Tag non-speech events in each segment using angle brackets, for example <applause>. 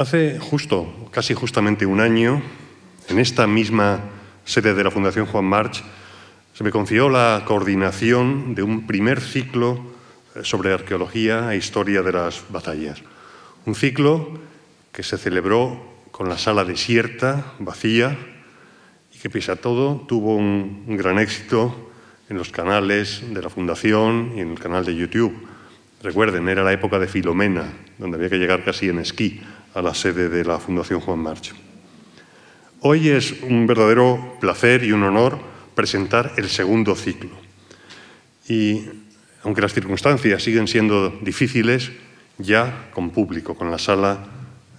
Hace justo, casi justamente un año, en esta misma sede de la Fundación Juan March, se me confió la coordinación de un primer ciclo eh, sobre arqueología e historia de las batallas. Un ciclo que se celebró con la sala desierta, vacía, y que pese a todo tuvo un, un gran éxito en los canales de la Fundación y en el canal de YouTube. Recuerden, era la época de Filomena, donde había que llegar casi en esquí a la sede de la Fundación Juan March. Hoy es un verdadero placer y un honor presentar el segundo ciclo. Y aunque las circunstancias siguen siendo difíciles, ya con público, con la sala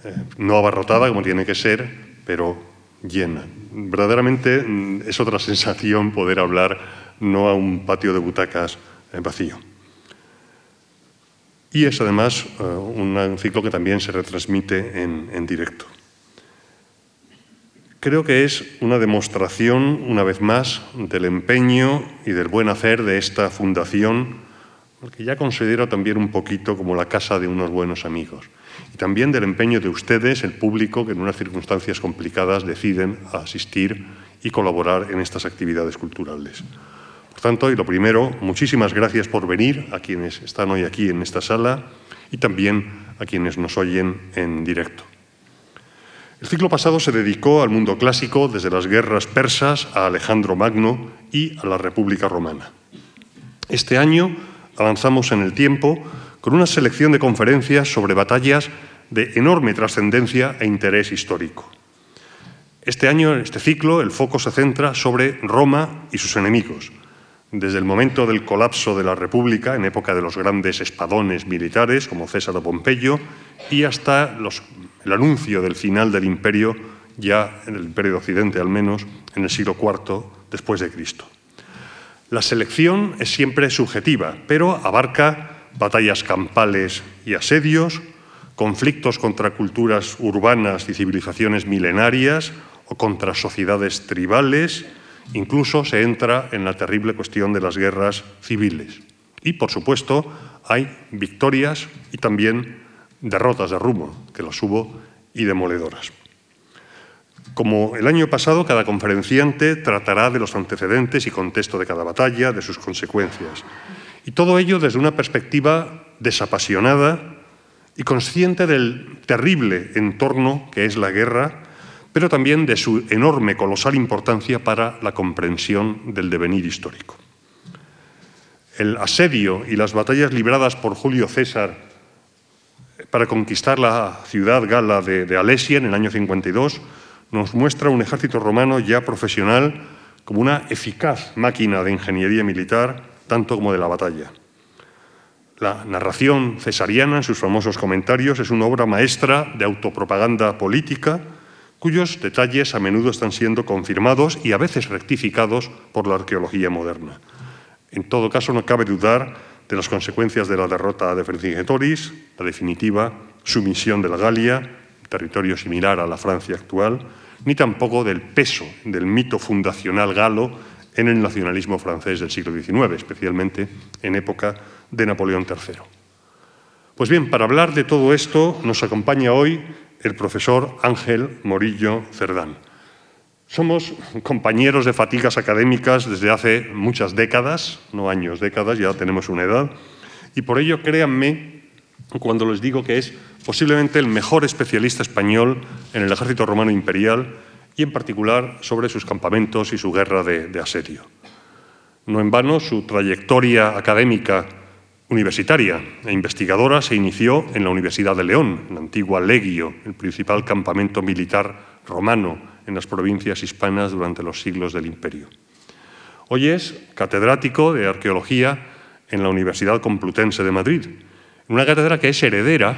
eh, no abarrotada como tiene que ser, pero llena. Verdaderamente mm, es otra <laughs> sensación poder hablar no a un patio de butacas eh, vacío. Y es además eh, un ciclo que también se retransmite en, en directo. Creo que es una demostración, una vez más, del empeño y del buen hacer de esta fundación, que ya considero también un poquito como la casa de unos buenos amigos. Y también del empeño de ustedes, el público, que en unas circunstancias complicadas deciden asistir y colaborar en estas actividades culturales. Tanto, y lo primero, muchísimas gracias por venir a quienes están hoy aquí en esta sala y también a quienes nos oyen en directo. El ciclo pasado se dedicó al mundo clásico desde las guerras persas a Alejandro Magno y a la República Romana. Este año avanzamos en el tiempo con una selección de conferencias sobre batallas de enorme trascendencia e interés histórico. Este año, en este ciclo, el foco se centra sobre Roma y sus enemigos, desde el momento del colapso de la República, en época de los grandes espadones militares como César o Pompeyo, y hasta el anuncio del final del imperio, ya en el imperio de Occidente al menos, en el siglo IV después de Cristo. La selección es siempre subjetiva, pero abarca batallas campales y asedios, conflictos contra culturas urbanas y civilizaciones milenarias o contra sociedades tribales, incluso se entra en la terrible cuestión de las guerras civiles. Y, por supuesto, hay victorias y también derrotas de rumbo, que las hubo, y demoledoras. Como el año pasado, cada conferenciante tratará de los antecedentes y contexto de cada batalla, de sus consecuencias. Y todo ello desde una perspectiva desapasionada y consciente del terrible entorno que es la guerra, pero también de su enorme, colosal importancia para la comprensión del devenir histórico. El asedio y las batallas libradas por Julio César para conquistar la ciudad gala de, Alesia en el año 52, nos muestra un ejército romano ya profesional como una eficaz máquina de ingeniería militar, tanto como de la batalla. La narración cesariana, en sus famosos comentarios, es una obra maestra de autopropaganda política, cuyos detalles a menudo están siendo confirmados y a veces rectificados por la arqueología moderna. En todo caso, no cabe dudar de las consecuencias de la derrota de Vercingetoris, la definitiva sumisión de la Galia, territorio similar a la Francia actual, ni tampoco del peso del mito fundacional galo en el nacionalismo francés del siglo XIX, especialmente en época de Napoleón III. Pues bien, para hablar de todo esto nos acompaña hoy el profesor Ángel Morillo Cerdán. Somos compañeros de fatigas académicas desde hace muchas décadas, no años, décadas, ya tenemos una edad, y por ello créanme cuando les digo que es posiblemente el mejor especialista español en el ejército romano imperial y en particular sobre sus campamentos y su guerra de, de asedio. No en vano, su trayectoria académica universitaria e investigadora se inició en la Universidad de León, en la antigua Legio, el principal campamento militar romano en las provincias hispanas durante los siglos del imperio. Hoy es catedrático de arqueología en la Universidad Complutense de Madrid, una cátedra que es heredera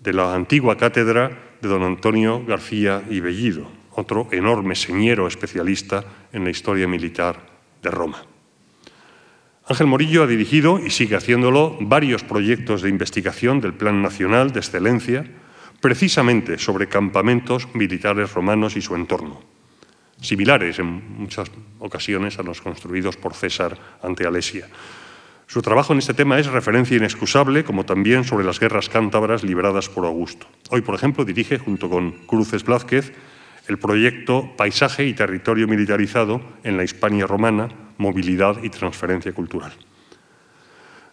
de la antigua cátedra de don Antonio García y Bellido, otro enorme señero especialista en la historia militar de Roma. Ángel Morillo ha dirigido, y sigue haciéndolo, varios proyectos de investigación del Plan Nacional de Excelencia, precisamente sobre campamentos militares romanos y su entorno, similares en muchas ocasiones a los construidos por César ante Alesia. Su trabajo en este tema es referencia inexcusable, como también sobre las guerras cántabras libradas por Augusto. Hoy, por ejemplo, dirige, junto con Cruces Blázquez, el proyecto Paisaje y Territorio Militarizado en la Hispania Romana, Movilidad y Transferencia Cultural.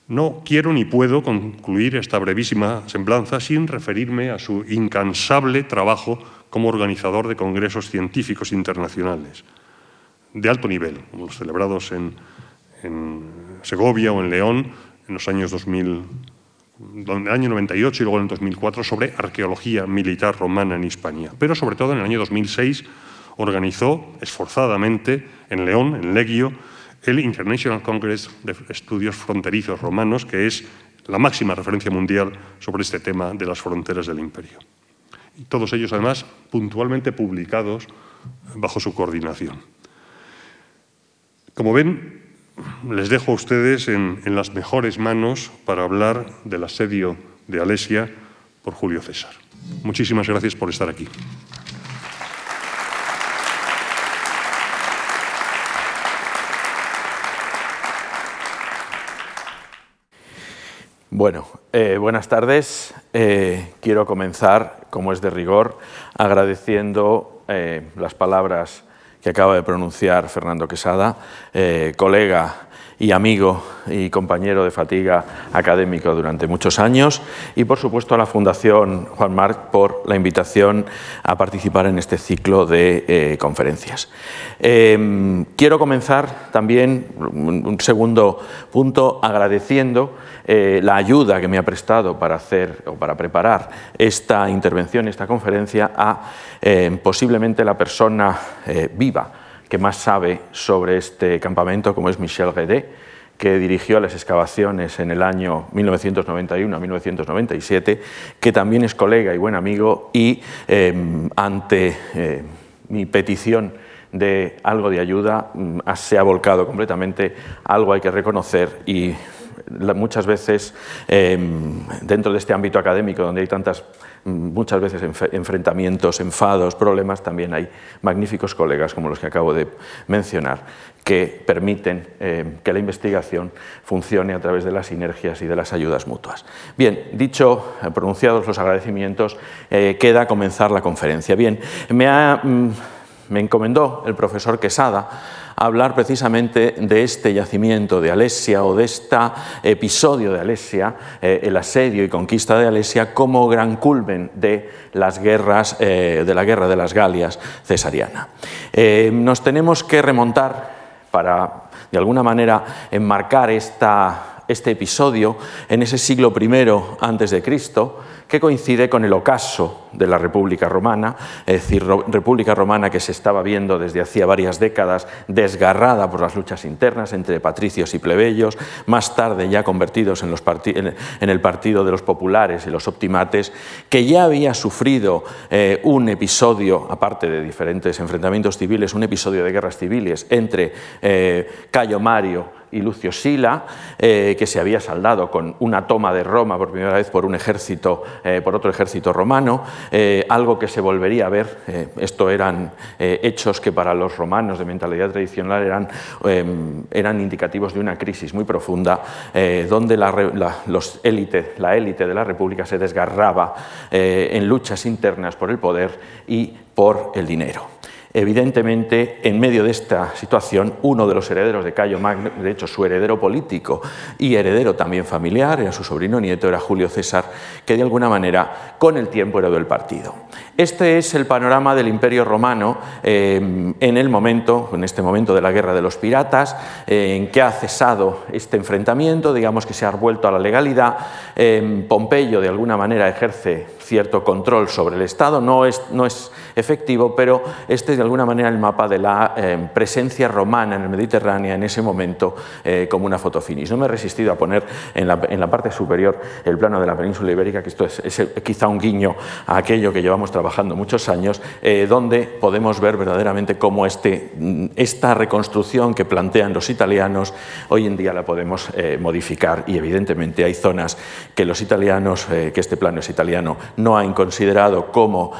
No quiero ni puedo concluir esta brevísima semblanza sin referirme a su incansable trabajo como organizador de congresos científicos internacionales de alto nivel, como los celebrados en, Segovia o en León en los años 2000, en año 98 y luego en el 2004 sobre arqueología militar romana en Hispania. Pero sobre todo en el año 2006 organizó esforzadamente en León, en Legio, el International Congress de Estudios Fronterizos Romanos, que es la máxima referencia mundial sobre este tema de las fronteras del imperio. Todos ellos, además, puntualmente publicados bajo su coordinación. Como ven, les dejo a ustedes en las mejores manos para hablar del asedio de Alesia por Julio César. Muchísimas gracias por estar aquí. Bueno, eh, buenas tardes. Eh, quiero comenzar, como es de rigor, agradeciendo eh, las palabras que acaba de pronunciar Fernando Quesada, colega y amigo y compañero de fatiga académico durante muchos años y por supuesto a la Fundación Juan Marc por la invitación a participar en este ciclo de eh, conferencias. Em, quiero comenzar también un segundo punto agradeciendo eh, la ayuda que me ha prestado para hacer o para preparar esta intervención, esta conferencia a em, posiblemente la persona eh, viva que más sabe sobre este campamento, como es Michel Guedet, que dirigió las excavaciones en el año 1991 a 1997, que también es colega y buen amigo, y em, ante eh, mi petición de algo de ayuda, mm, se ha volcado completamente, algo hay que reconocer y muchas veces em, dentro de este ámbito académico donde hay tantas muchas veces enfrentamientos, enfados, problemas, también hay magníficos colegas como los que acabo de mencionar que permiten em, que la investigación funcione a través de las sinergias y de las ayudas mutuas. Bien, dicho, eh, pronunciados los agradecimientos, eh, queda comenzar la conferencia. Bien, me, mm, me encomendó el profesor Quesada hablar precisamente de este yacimiento de Alesia o de este episodio de Alesia, eh, el asedio y conquista de Alesia, como gran culmen de las guerras, eh, de la guerra de las Galias cesariana. Eh, nos tenemos que remontar para, de alguna manera, enmarcar esta, este episodio en ese siglo I antes de Cristo, que coincide con el ocaso de la República Romana, es decir, República Romana que se estaba viendo desde hacía varias décadas desgarrada por las luchas internas entre patricios y plebeyos, más tarde ya convertidos en, el partido de los populares y los optimates, que ya había sufrido eh, un episodio, aparte de diferentes enfrentamientos civiles, un episodio de guerras civiles entre eh, Cayo Mario y Lucio Sila, eh, que se había saldado con una toma de Roma por primera vez por un ejército, eh, por otro ejército romano, eh, algo que se volvería a ver. esto eran hechos que para los romanos de mentalidad tradicional eran, eran indicativos de una crisis muy profunda, donde la, los élite, la élite de la República se desgarraba en luchas internas por el poder y por el dinero. Evidentemente, en medio de esta situación, uno de los herederos de Cayo Magno, de hecho su heredero político y heredero también familiar, era su sobrino nieto, era Julio César, que de alguna manera con el tiempo heredó el partido. Este es el panorama del Imperio Romano eh, en el momento, en este momento de la guerra de los piratas, eh, en que ha cesado este enfrentamiento, digamos que se ha vuelto a la legalidad. Eh, Pompeyo de alguna manera ejerce cierto control sobre el Estado, no es, no es efectivo, pero este es de alguna manera el mapa de la eh, presencia romana en el Mediterráneo en ese momento eh, como una fotofinis. No me he resistido a poner en la, en la, parte superior el plano de la península ibérica, que esto es, quizá un guiño a aquello que llevamos trabajando muchos años, eh, donde podemos ver verdaderamente cómo este, mm, esta reconstrucción que plantean los italianos hoy en día la podemos modificar y evidentemente hay zonas que los italianos, que este plano es italiano, no han considerado como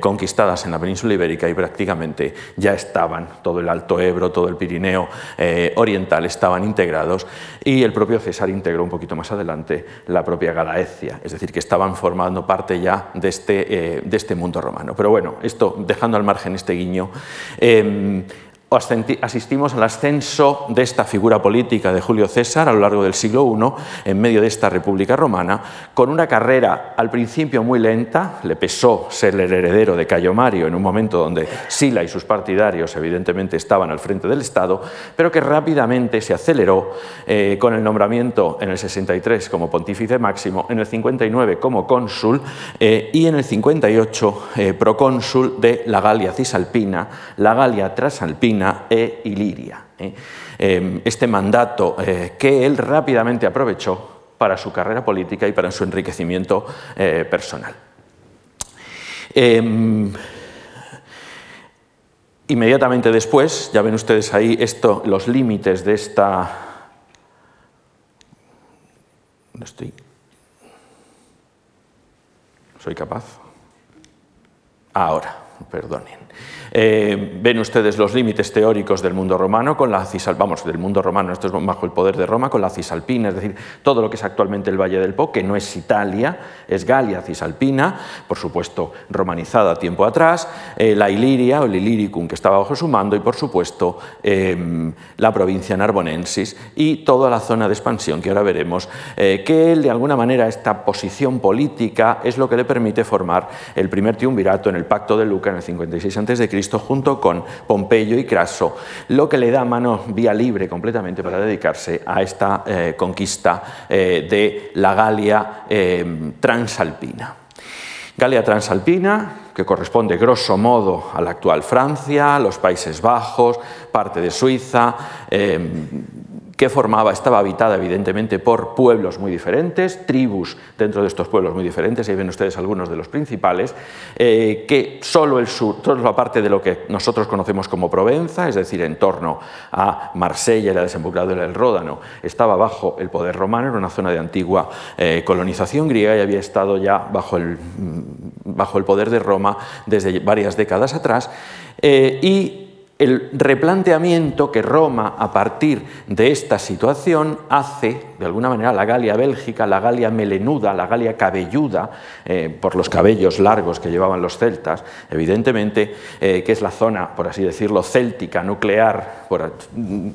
conquistadas en la península ibérica y prácticamente ya estaban, todo el Alto Ebro, todo el Pirineo eh, Oriental estaban integrados y el propio César integró un poquito más adelante la propia Galaecia, es decir, que estaban formando parte ya de este, eh, de este mundo romano. Pero bueno, esto dejando al margen este guiño, asistimos al ascenso de esta figura política de Julio César a lo largo del siglo I, en medio de esta República Romana, con una carrera al principio muy lenta, le pesó ser el heredero de Cayo Mario en un momento donde Sila y sus partidarios evidentemente estaban al frente del Estado, pero que rápidamente se aceleró eh, con el nombramiento en el 63 como pontífice máximo, en el 59 como cónsul eh, y en el 58 eh, procónsul de la Galia Cisalpina, la Galia E Iliria. ¿eh? Em, este mandato eh, que él rápidamente aprovechó para su carrera política y para su enriquecimiento eh, personal. Em, inmediatamente después, ya ven ustedes ahí esto, los límites de esta... No estoy... ¿Soy capaz? Ahora, perdonen. Eh, ven ustedes los límites teóricos del mundo romano con la vamos, del mundo romano, esto es bajo el poder de Roma, con la Cisalpina, es decir, todo lo que es actualmente el Valle del Po, que no es Italia, es Galia Cisalpina, por supuesto romanizada tiempo atrás, eh, la Iliria o el Illyricum que estaba bajo su mando y por supuesto em, la provincia narbonensis y toda la zona de expansión que ahora veremos, eh, que de alguna manera esta posición política es lo que le permite formar el primer triunvirato en el Pacto de Luca en el 56 a.C junto con Pompeyo y Craso, lo que le da mano vía libre completamente para dedicarse a esta eh, conquista eh, de la Galia eh, transalpina. Galia transalpina, que corresponde grosso modo a la actual Francia, los Países Bajos, parte de Suiza, que formaba, estaba habitada evidentemente por pueblos muy diferentes, tribus dentro de estos pueblos muy diferentes, ahí ven ustedes algunos de los principales, eh, que solo el sur, toda la de lo que nosotros conocemos como Provenza, es decir, en torno a Marsella y la desembocadura del Ródano, estaba bajo el poder romano, era una zona de antigua eh, colonización griega y había estado ya bajo el, bajo el poder de Roma desde varias décadas atrás, eh, y el replanteamiento que Roma, a partir de esta situación, hace, de alguna manera, la Galia bélgica, la Galia melenuda, la Galia cabelluda, eh, por los cabellos largos que llevaban los celtas, evidentemente, eh, que es la zona, por así decirlo, céltica, nuclear,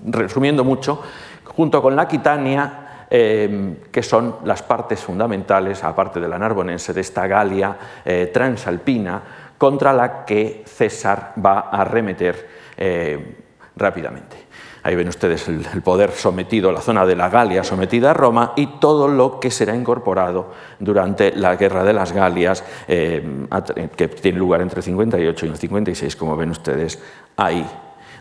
resumiendo mucho, junto con la Aquitania, eh, que son las partes fundamentales, aparte de la narbonense, de esta Galia transalpina, contra la que César va a arremeter eh, rápidamente. Ahí ven ustedes el, poder sometido, la zona de la Galia sometida a Roma y todo lo que será incorporado durante la Guerra de las Galias, eh, que tiene lugar entre el 58 y el 56, como ven ustedes ahí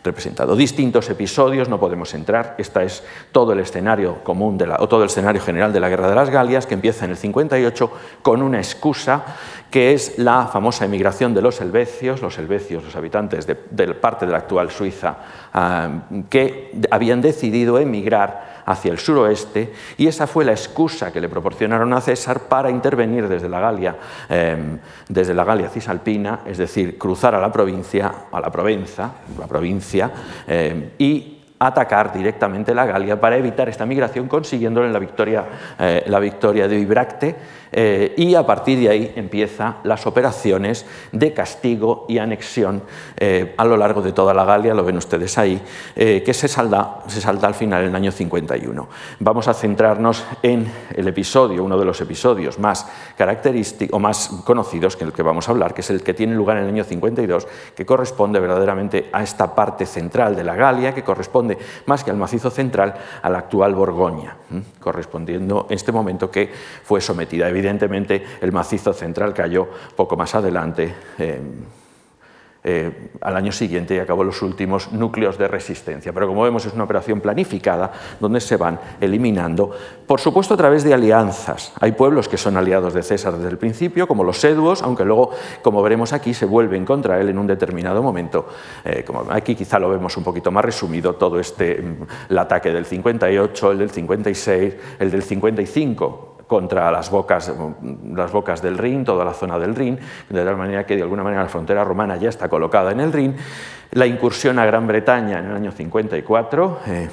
representado. Distintos episodios, no podemos entrar, este es todo el escenario común de o todo el escenario general de la Guerra de las Galias, que empieza en el 58 con una excusa que es la famosa emigración de los helvecios, los helvecios, los habitantes de, parte de la actual Suiza, ah, que habían decidido emigrar hacia el suroeste y esa fue la excusa que le proporcionaron a César para intervenir desde la Galia, em, desde la Galia cisalpina, es decir, cruzar a la provincia, a la Provenza, la provincia, em, y atacar directamente la Galia para evitar esta migración, consiguiéndole la victoria, eh, la victoria de Ibracte eh, y a partir de ahí empiezan las operaciones de castigo y anexión eh, a lo largo de toda la Galia, lo ven ustedes ahí, eh, que se salda, se salda al final en el año 51. Vamos a centrarnos en el episodio, uno de los episodios más característicos o más conocidos que el que vamos a hablar, que es el que tiene lugar en el año 52, que corresponde verdaderamente a esta parte central de la Galia, que corresponde más que al macizo central a la actual Borgoña, correspondiendo en este momento que fue sometida evidentemente el macizo central cayó poco más adelante. Eh, eh, al año siguiente y acabó los últimos núcleos de resistencia. Pero como vemos es una operación planificada donde se van eliminando, por supuesto a través de alianzas. Hay pueblos que son aliados de César desde el principio, como los seduos, aunque luego, como veremos aquí, se vuelven contra él en un determinado momento. Eh, aquí quizá lo vemos un poquito más resumido, todo este, mm, el ataque del 58, el del 56, el del 55 contra las bocas, las bocas del Rin, toda la zona del Rin, de tal manera que de alguna manera la frontera romana ya está colocada en el Rin. La incursión a Gran Bretaña en el año 54, eh,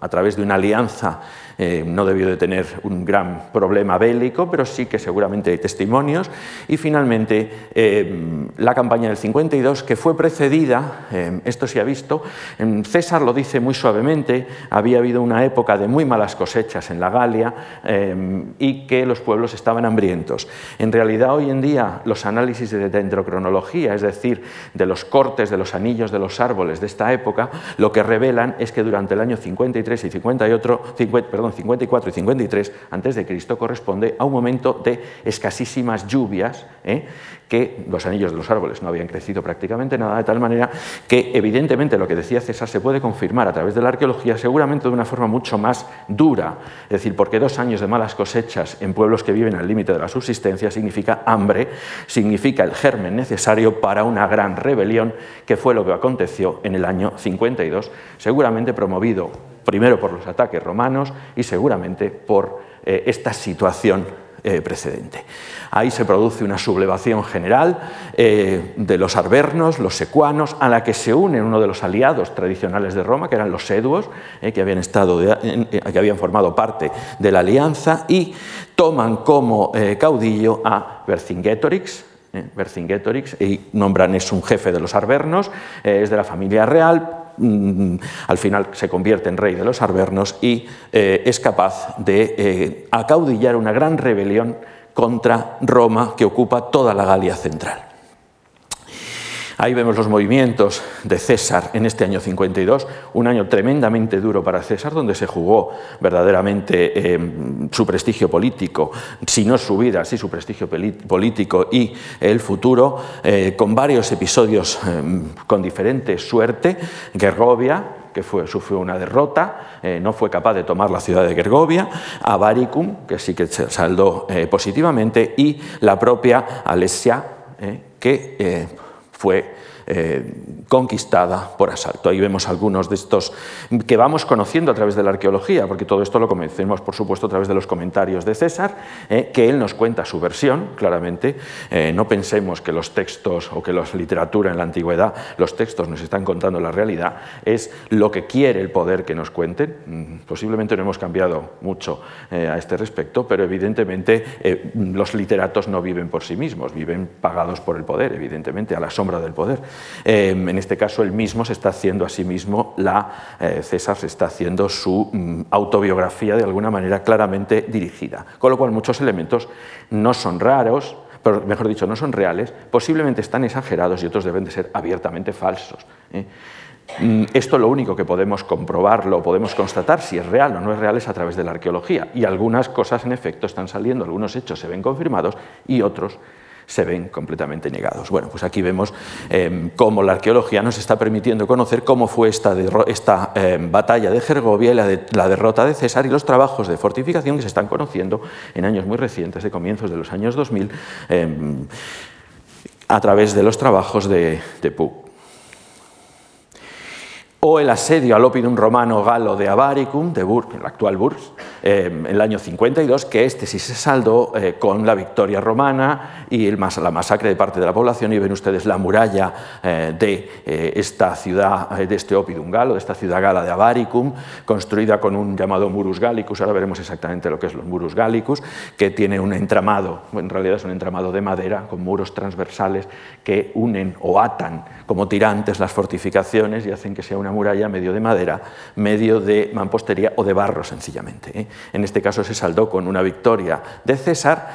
a través de una alianza eh, no debió de tener un gran problema bélico, pero sí que seguramente hay testimonios. Y finalmente eh, la campaña del 52, que fue precedida, eh, esto se ha visto, César lo dice muy suavemente, había habido una época de muy malas cosechas en la Galia y que los pueblos estaban hambrientos. En realidad hoy en día los análisis de dendrocronología, es decir, de los cortes de los anillos de los árboles de esta época, lo que revelan es que durante el año 53 y 58, 50, perdón, 54 y 53 antes de Cristo corresponde a un momento de escasísimas lluvias, ¿eh? que los anillos de los árboles no habían crecido prácticamente nada, de tal manera que evidentemente lo que decía César se puede confirmar a través de la arqueología, seguramente de una forma mucho más dura, es decir, porque dos años de malas cosechas en pueblos que viven al límite de la subsistencia significa hambre, significa el germen necesario para una gran rebelión, que fue lo que aconteció en el año 52, seguramente promovido primero por los ataques romanos y seguramente por eh, esta situación eh, precedente. Ahí se produce una sublevación general eh, de los arvernos, los secuanos, a la que se une uno de los aliados tradicionales de Roma, que eran los seduos, que, habían estado que habían formado parte de la alianza, y toman como caudillo a Vercingetorix, Vercingetorix, y nombran es un jefe de los arvernos, es de la familia real, Mm, al final se convierte en rey de los arvernos y eh, es capaz de eh, acaudillar una gran rebelión contra Roma que ocupa toda la Galia central. Ahí vemos los movimientos de César en este año 52, un año tremendamente duro para César, donde se jugó verdaderamente em, su prestigio político, si no su vida, sí su prestigio político y el futuro, eh, con varios episodios em, con diferente suerte. Gergovia, que sufrió una derrota, eh, no fue capaz de tomar la ciudad de Gergovia, Avaricum, que sí que saldó eh, positivamente, y la propia Alesia, que fue eh, conquistada por asalto. Ahí vemos algunos de estos que vamos conociendo a través de la arqueología, porque todo esto lo conocemos, por supuesto, a través de los comentarios de César, eh, que él nos cuenta su versión, claramente. Eh, no pensemos que los textos o que la literatura en la antigüedad, los textos nos están contando la realidad, es lo que quiere el poder que nos cuenten. Mm, posiblemente no hemos cambiado mucho a este respecto, pero evidentemente los literatos no viven por sí mismos, viven pagados por el poder, evidentemente, a la sombra del poder. Em, en este caso, él mismo se está haciendo a sí mismo, la, eh, César se está haciendo su mm, autobiografía de alguna manera claramente dirigida. Con lo cual, muchos elementos no son raros, pero mejor dicho, no son reales, posiblemente están exagerados y otros deben de ser abiertamente falsos. ¿eh? Mm, esto lo único que podemos comprobarlo, podemos constatar si es real o no es real es a través de la arqueología. Y algunas cosas en efecto están saliendo, algunos hechos se ven confirmados y otros se ven completamente negados. Bueno, pues aquí vemos em, cómo la arqueología nos está permitiendo conocer cómo fue esta, esta em, batalla de Gergovia y la, derrota de César y los trabajos de fortificación que se están conociendo en años muy recientes, de comienzos de los años 2000, em, a través de los trabajos de, de o el asedio al opidum romano galo de Avaricum, de Bur, el actual Burs, eh, en el año 52, que este sí se saldó eh, con la victoria romana y la masacre de parte de la población, y ven ustedes la muralla eh, de esta ciudad, de este opidum galo, de esta ciudad gala de Avaricum, construida con un llamado Murus Gallicus, ahora veremos exactamente lo que es los Murus Gallicus, que tiene un entramado, en realidad es un entramado de madera, con muros transversales que unen o atan como tirantes las fortificaciones y hacen que sea una muralla medio de madera, medio de mampostería o de barro sencillamente. ¿eh? En este caso se saldó con una victoria de César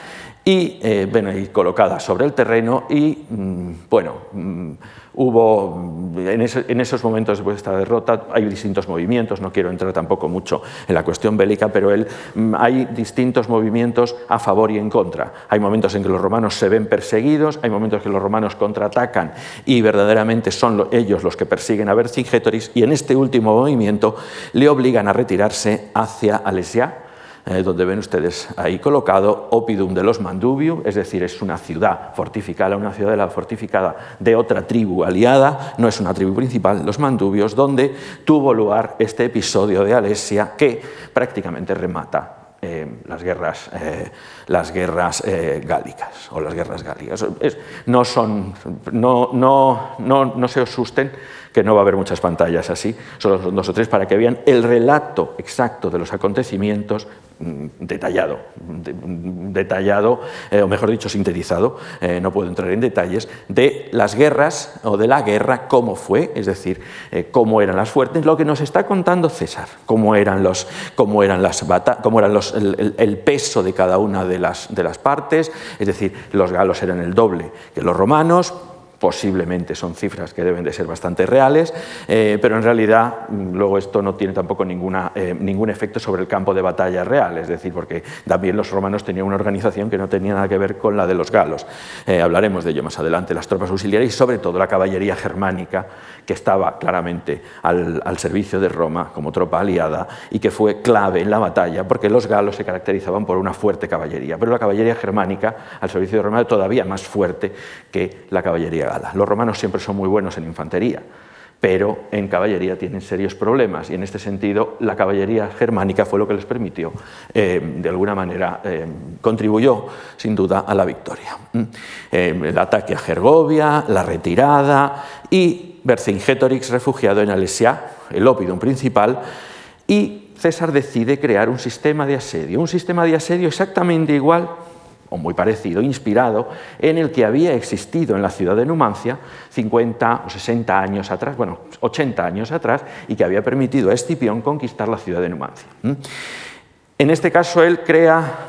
y, eh, bueno, colocada sobre el terreno y, mm, bueno, mm, Hubo, en, esos momentos después de esta derrota, hay distintos movimientos, no quiero entrar tampoco mucho en la cuestión bélica, pero él, mm, hay distintos movimientos a favor y en contra. Hay momentos en que los romanos se ven perseguidos, hay momentos en que los romanos contraatacan y verdaderamente son ellos los que persiguen a Vercingetorix, y en este último movimiento le obligan a retirarse hacia Alesia, eh, donde ven ustedes ahí colocado Opidum de los Mandubium, es decir, es una ciudad fortificada, una ciudad de la fortificada de otra tribu aliada, no es una tribu principal, los Mandubios, donde tuvo lugar este episodio de Alesia que prácticamente remata las guerras, las guerras gálicas o las guerras gálicas. no, son, no, no, no, no se asusten que no va a haber muchas pantallas así, solo son dos o tres, para que vean el relato exacto de los acontecimientos mm, detallado, detallado, eh, o mejor dicho, sintetizado, eh, no puedo entrar en detalles, de las guerras o de la guerra, cómo fue, es decir, eh, cómo eran las fuertes, lo que nos está contando César, cómo eran, los, cómo eran, las cómo eran los, el, el, peso de cada una de las, de las partes, es decir, los galos eran el doble que los romanos, posiblemente son cifras que deben de ser bastante reales, eh, pero en realidad mm, luego esto no tiene tampoco ninguna, eh, ningún efecto sobre el campo de batalla real, es decir, porque también los romanos tenían una organización que no tenía nada que ver con la de los galos. Eh, hablaremos de ello más adelante, las tropas auxiliares y sobre todo la caballería germánica, que estaba claramente al, al servicio de Roma como tropa aliada y que fue clave en la batalla, porque los galos se caracterizaban por una fuerte caballería, pero la caballería germánica al servicio de Roma era todavía más fuerte que la caballería los romanos siempre son muy buenos en infantería, pero en caballería tienen serios problemas y en este sentido la caballería germánica fue lo que les permitió, eh, de alguna manera, eh, contribuyó sin duda a la victoria. Mm. Eh, el ataque a Gergovia, la retirada y Vercingétorix refugiado en Alesia, el ópidum principal, y César decide crear un sistema de asedio, un sistema de asedio exactamente igual o muy parecido, inspirado en el que había existido en la ciudad de Numancia 50 o 60 años atrás, bueno, 80 años atrás, y que había permitido a Escipión conquistar la ciudad de Numancia. En este caso, él crea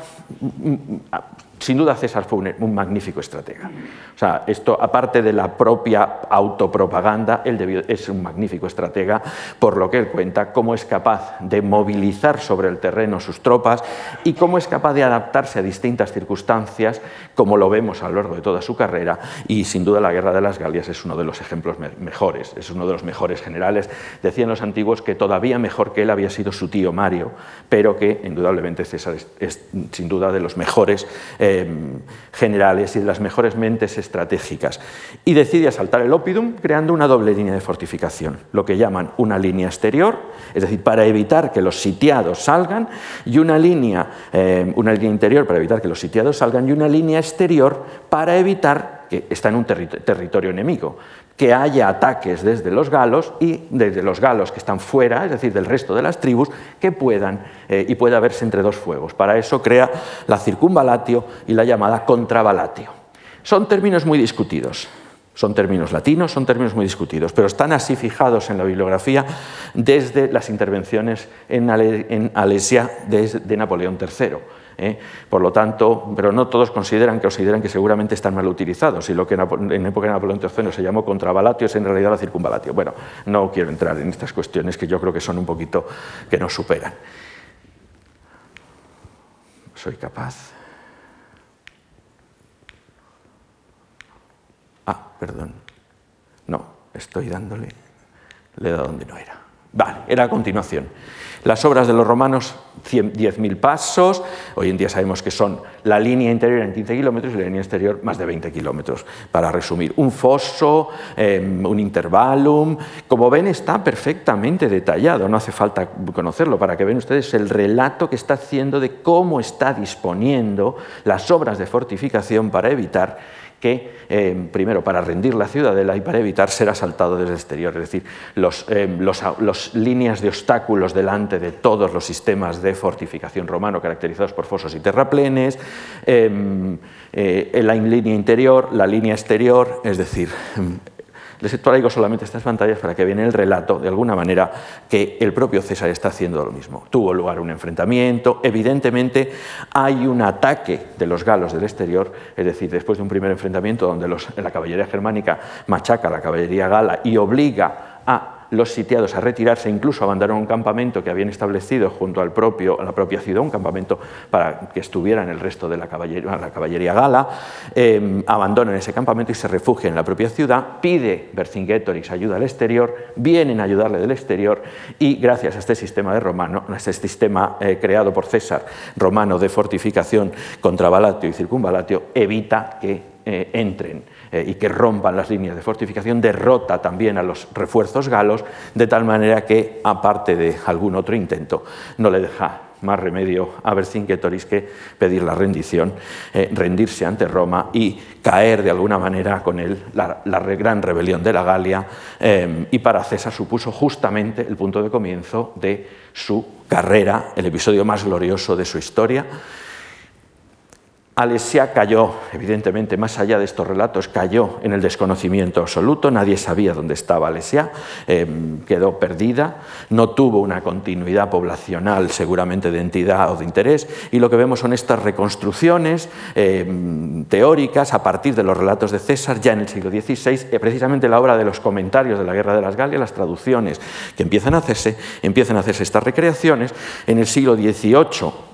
sin duda César fue un, magnífico estratega. O sea, esto, aparte de la propia autopropaganda, él es un magnífico estratega, por lo que él cuenta cómo es capaz de movilizar sobre el terreno sus tropas y cómo es capaz de adaptarse a distintas circunstancias, como lo vemos a lo largo de toda su carrera, y sin duda la Guerra de las Galias es uno de los ejemplos mejores, es uno de los mejores generales. Decían los antiguos que todavía mejor que él había sido su tío Mario, pero que indudablemente César es, sin duda de los mejores. Eh, Em, generales y de las mejores mentes estratégicas. Y decide asaltar el Opidum creando una doble línea de fortificación, lo que llaman una línea exterior, es decir, para evitar que los sitiados salgan, y una línea, em, una línea interior para evitar que los sitiados salgan, y una línea exterior para evitar que está en un territorio enemigo que haya ataques desde los galos y desde los galos que están fuera, es decir, del resto de las tribus, que puedan eh, y pueda verse entre dos fuegos. Para eso crea la circunvalatio y la llamada contravalatio. Son términos muy discutidos. Son términos latinos, son términos muy discutidos, pero están así fijados en la bibliografía desde las intervenciones en Alesia de Napoleón III. ¿Eh? Por lo tanto, pero no todos consideran que consideran que seguramente están mal utilizados y lo que en época de Napoleón III se llamó contravalatio es en realidad la circunvalatio. Bueno, no quiero entrar en estas cuestiones que yo creo que son un poquito que nos superan. Soy capaz. Ah, perdón. No, estoy dándole. Le he dado donde no era. Vale, era a continuación. Las obras de los romanos, 10.000 pasos, hoy en día sabemos que son la línea interior en 15 kilómetros y la línea exterior más de 20 kilómetros. Para resumir, un foso, em, un intervalum, como ven está perfectamente detallado, no hace falta conocerlo. Para que vean ustedes el relato que está haciendo de cómo está disponiendo las obras de fortificación para evitar que, eh, primero, para rendir la ciudadela y para evitar ser asaltado desde el exterior. Es decir, las eh, los, líneas de obstáculos delante de todos los sistemas de fortificación romano caracterizados por fosos y terraplenes, em, eh, la línea interior, la línea exterior, es decir, les traigo solamente estas pantallas para que vean el relato, de alguna manera, que el propio César está haciendo lo mismo. Tuvo lugar un enfrentamiento, evidentemente hay un ataque de los galos del exterior, es decir, después de un primer enfrentamiento donde la caballería germánica machaca a la caballería gala y obliga a los sitiados a retirarse, incluso abandonaron un campamento que habían establecido junto al propio, a la propia ciudad, un campamento para que estuvieran el resto de la caballería, la caballería gala, eh, abandonan ese campamento y se refugian en la propia ciudad, pide Vercingetorix ayuda al exterior, vienen a ayudarle del exterior y gracias a este sistema de romano, a este sistema eh, creado por César romano de fortificación contra Balatio y Circunvalatio, evita que eh, entren eh, y que rompan las líneas de fortificación, derrota también a los refuerzos galos, de tal manera que, aparte de algún otro intento, no le deja más remedio a Vercingetorix que pedir la rendición, eh, rendirse ante Roma y caer de alguna manera con él la, gran rebelión de la Galia. Eh, y para César supuso justamente el punto de comienzo de su carrera, el episodio más glorioso de su historia. Alesia cayó, evidentemente, más allá de estos relatos, cayó en el desconocimiento absoluto, nadie sabía dónde estaba Alesia, em, quedó perdida, no tuvo una continuidad poblacional seguramente de entidad o de interés, y lo que vemos son estas reconstrucciones em, teóricas a partir de los relatos de César ya en el siglo XVI, eh, precisamente la obra de los comentarios de la Guerra de las Galias, las traducciones que empiezan a hacerse, empiezan a hacerse estas recreaciones. En el siglo XVIII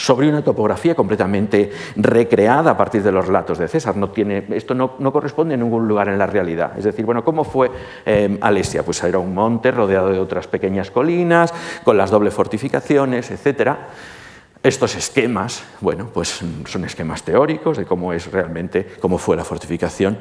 sobre una topografía completamente recreada a partir de los relatos de César. No tiene, esto no, corresponde en ningún lugar en la realidad. Es decir, bueno, ¿cómo fue eh, Alesia? Pues era un monte rodeado de otras pequeñas colinas, con las dobles fortificaciones, etc. Estos esquemas, bueno, pues son esquemas teóricos de cómo es realmente, cómo fue la fortificación.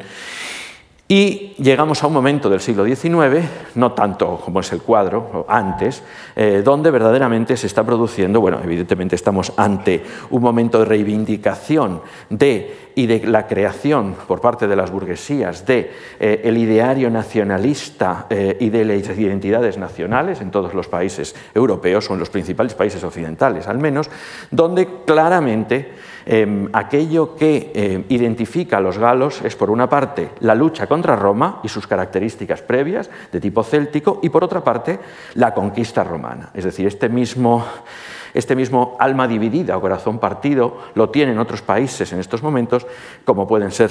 Y llegamos a un momento del siglo XIX, no tanto como es el cuadro, antes, eh, donde verdaderamente se está produciendo, bueno, evidentemente estamos ante un momento de reivindicación de, y de la creación por parte de las burguesías de eh, el ideario nacionalista eh, y de las identidades nacionales en todos los países europeos o en los principales países occidentales al menos, donde claramente Em, aquello que em, identifica a los galos es, por una parte, la lucha contra Roma y sus características previas de tipo céltico, y por otra parte, la conquista romana. Es decir, este mismo, este mismo alma dividida o corazón partido lo tienen otros países en estos momentos, como pueden ser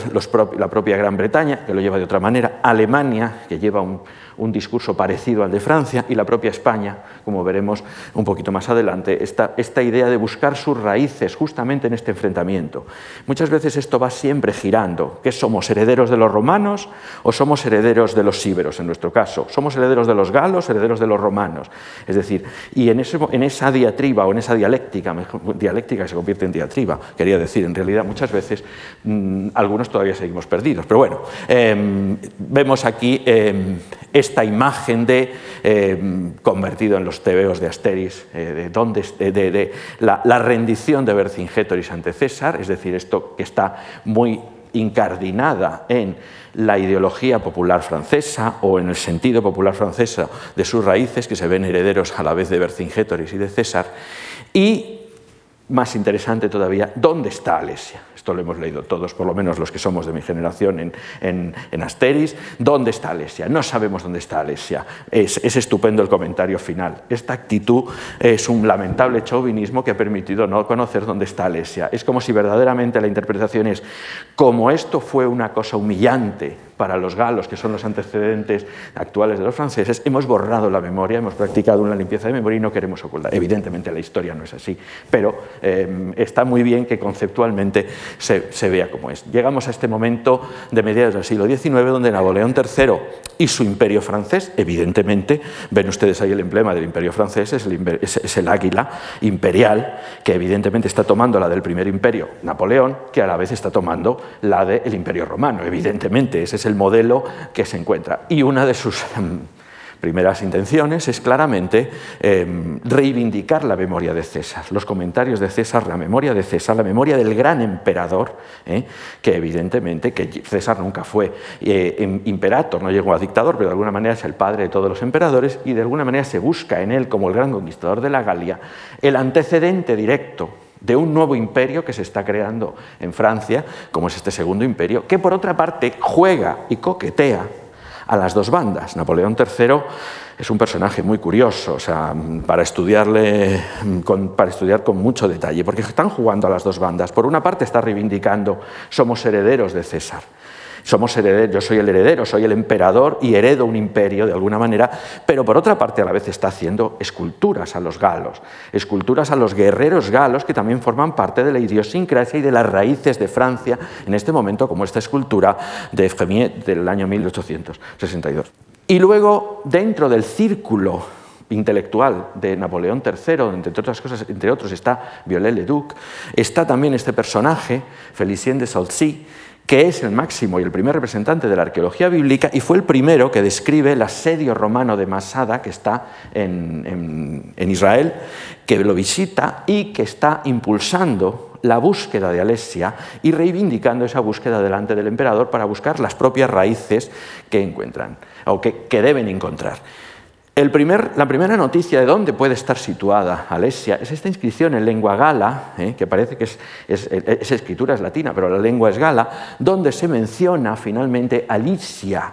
la propia Gran Bretaña, que lo lleva de otra manera, Alemania, que lleva un un discurso parecido al de Francia y la propia España, como veremos un poquito más adelante, esta, esta idea de buscar sus raíces justamente en este enfrentamiento. Muchas veces esto va siempre girando, que somos herederos de los romanos o somos herederos de los íberos, en nuestro caso, somos herederos de los galos, herederos de los romanos. Es decir, y en, ese, en esa diatriba o en esa dialéctica, dialéctica que se convierte en diatriba, quería decir, en realidad muchas veces mm, algunos todavía seguimos perdidos. Pero bueno, em, vemos aquí em, esta imagen de, eh, convertido en los tebeos de Asteris, eh, de, de, la, rendición de Vercingétoris ante César, es decir, esto que está muy incardinada en la ideología popular francesa o en el sentido popular francesa de sus raíces, que se ven herederos a la vez de Vercingétoris y de César, y más interesante todavía, ¿dónde está Alesia? Esto lo hemos leído todos, por lo menos los que somos de mi generación en, en, Asteris. ¿Dónde está Alesia? No sabemos dónde está Alesia. Es, es, estupendo el comentario final. Esta actitud es un lamentable chauvinismo que ha permitido no conocer dónde está Alesia. Es como si verdaderamente la interpretación es, como esto fue una cosa humillante para los galos, que son los antecedentes actuales de los franceses, hemos borrado la memoria, hemos practicado una limpieza de memoria y no queremos ocultar. Evidentemente la historia no es así, pero eh, está muy bien que conceptualmente se, vea como es. Llegamos a este momento de mediados del siglo XIX, donde Napoleón III y su imperio francés, evidentemente, ven ustedes ahí el emblema del imperio francés, es el, es el águila imperial, que evidentemente está tomando la del primer imperio, Napoleón, que a la vez está tomando la del imperio romano, evidentemente, ese es el modelo que se encuentra. Y una de sus em, primeras intenciones es claramente em, reivindicar la memoria de César, los comentarios de César, la memoria de César, la memoria del gran emperador, ¿eh? que evidentemente que César nunca fue eh, em, imperator, no llegó a dictador, pero de alguna manera es el padre de todos los emperadores y de alguna manera se busca en él como el gran conquistador de la Galia el antecedente directo de un nuevo imperio que se está creando en Francia, como es este segundo imperio, que por otra parte juega y coquetea a las dos bandas. Napoleón III es un personaje muy curioso, o sea, para, estudiarle, para estudiar con mucho detalle, porque están jugando a las dos bandas. Por una parte está reivindicando, somos herederos de César, somos herederos, yo soy el heredero, soy el emperador y heredo un imperio de alguna manera, pero por otra parte a la vez está haciendo esculturas a los galos, esculturas a los guerreros galos que también forman parte de la idiosincrasia y de las raíces de Francia en este momento, como esta escultura de Fremier del año 1862. Y luego, dentro del círculo intelectual de Napoleón III, entre otras cosas, entre otros está Viollet-le-Duc, está también este personaje, Felicien de Salcy, que es el máximo y el primer representante de la arqueología bíblica y fue el primero que describe el asedio romano de Masada, que está en, Israel, que lo visita y que está impulsando la búsqueda de Alesia y reivindicando esa búsqueda delante del emperador para buscar las propias raíces que encuentran o que deben encontrar la primera noticia de dónde puede estar situada Alesia es esta inscripción en lengua gala, ¿eh? que parece que es, escritura es latina, pero la lengua es gala, donde se menciona finalmente Alicia.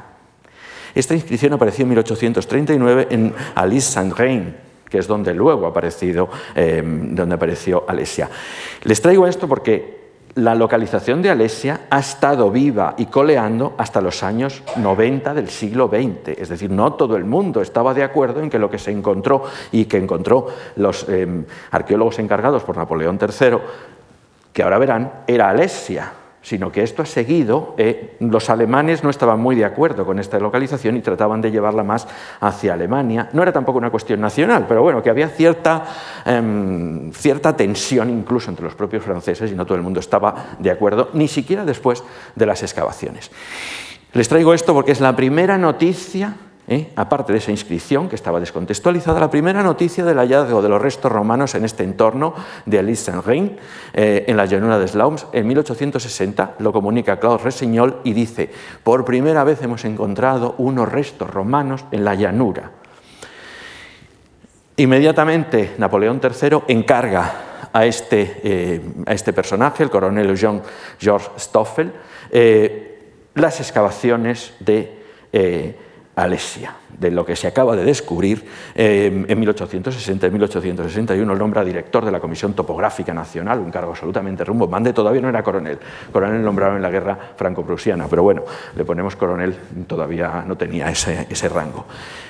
Esta inscripción apareció en 1839 en Alice Saint-Reine, que es donde luego aparecido, eh, donde apareció Alesia. Les traigo esto porque la localización de Alesia ha estado viva y coleando hasta los años 90 del siglo XX. Es decir, no todo el mundo estaba de acuerdo en que lo que se encontró y que encontró los em, arqueólogos encargados por Napoleón III, que ahora verán, era Alesia sino que esto ha seguido, eh, los alemanes no estaban muy de acuerdo con esta localización y trataban de llevarla más hacia Alemania. No era tampoco una cuestión nacional, pero bueno, que había cierta, em, cierta tensión incluso entre los propios franceses y no todo el mundo estaba de acuerdo, ni siquiera después de las excavaciones. Les traigo esto porque es la primera noticia ¿eh? aparte de esa inscripción que estaba descontextualizada, la primera noticia del hallazgo de los restos romanos en este entorno de Alice Saint-Reine, eh, en la llanura de Slaums, en 1860, lo comunica Claude Resignol y dice, por primera vez hemos encontrado unos restos romanos en la llanura. Inmediatamente Napoleón III encarga a este, eh, a este personaje, el coronel Jean Georges Stoffel, las excavaciones de Alesia, de lo que se acaba de descubrir eh, en 1860 y 1861. El nombra director de la Comisión Topográfica Nacional, un cargo absolutamente rumbo. Mande todavía no era coronel, coronel nombrado en la guerra franco-prusiana, pero bueno, le ponemos coronel, todavía no tenía ese, rango.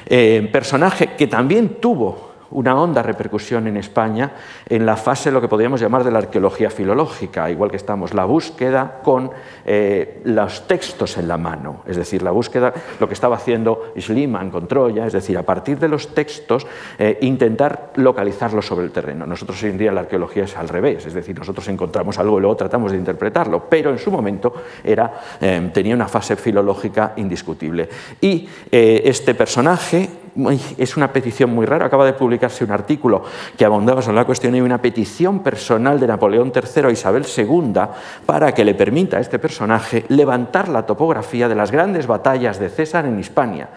Eh, personaje que también tuvo una honda repercusión en España en la fase, lo que podríamos llamar de la arqueología filológica, igual que estamos, la búsqueda con eh, los textos en la mano, es decir, la búsqueda, lo que estaba haciendo Schliemann con Troya, es decir, a partir de los textos eh, intentar localizarlos sobre el terreno. Nosotros hoy en día la arqueología es al revés, es decir, nosotros encontramos algo y luego tratamos de interpretarlo, pero en su momento era, eh, tenía una fase filológica indiscutible. Y este personaje es una petición muy rara, acaba de publicarse un artículo que abondaba sobre la cuestión y una petición personal de Napoleón III a Isabel II para que le permita a este personaje levantar la topografía de las grandes batallas de César en Hispania,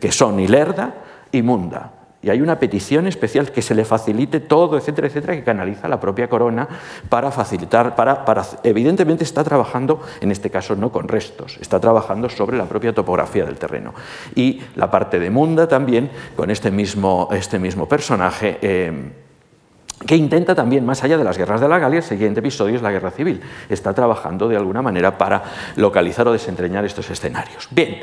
que son Ilerda y Munda y hay una petición especial que se le facilite todo, etcétera, etcétera, que canaliza la propia corona para facilitar, para, evidentemente está trabajando, en este caso no con restos, está trabajando sobre la propia topografía del terreno. Y la parte de Munda también, con este mismo, este mismo personaje. Eh, que intenta también, más allá de las guerras de la Galia, el siguiente episodio es la guerra civil. Está trabajando de alguna manera para localizar o desentrañar estos escenarios. Bien,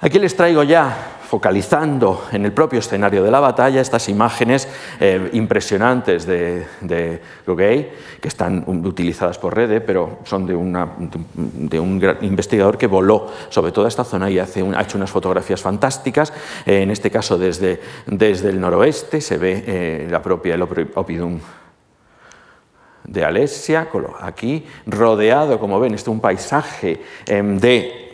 aquí les traigo ya focalizando en el propio escenario de la batalla estas imágenes eh, impresionantes de, de que están utilizadas por Rede, pero son de, un investigador que voló sobre toda esta zona y hace ha hecho unas fotografías fantásticas. Eh, en este caso, desde, desde el noroeste se ve eh, la propia el Opidum de Alesia, aquí rodeado, como ven, este un paisaje em, de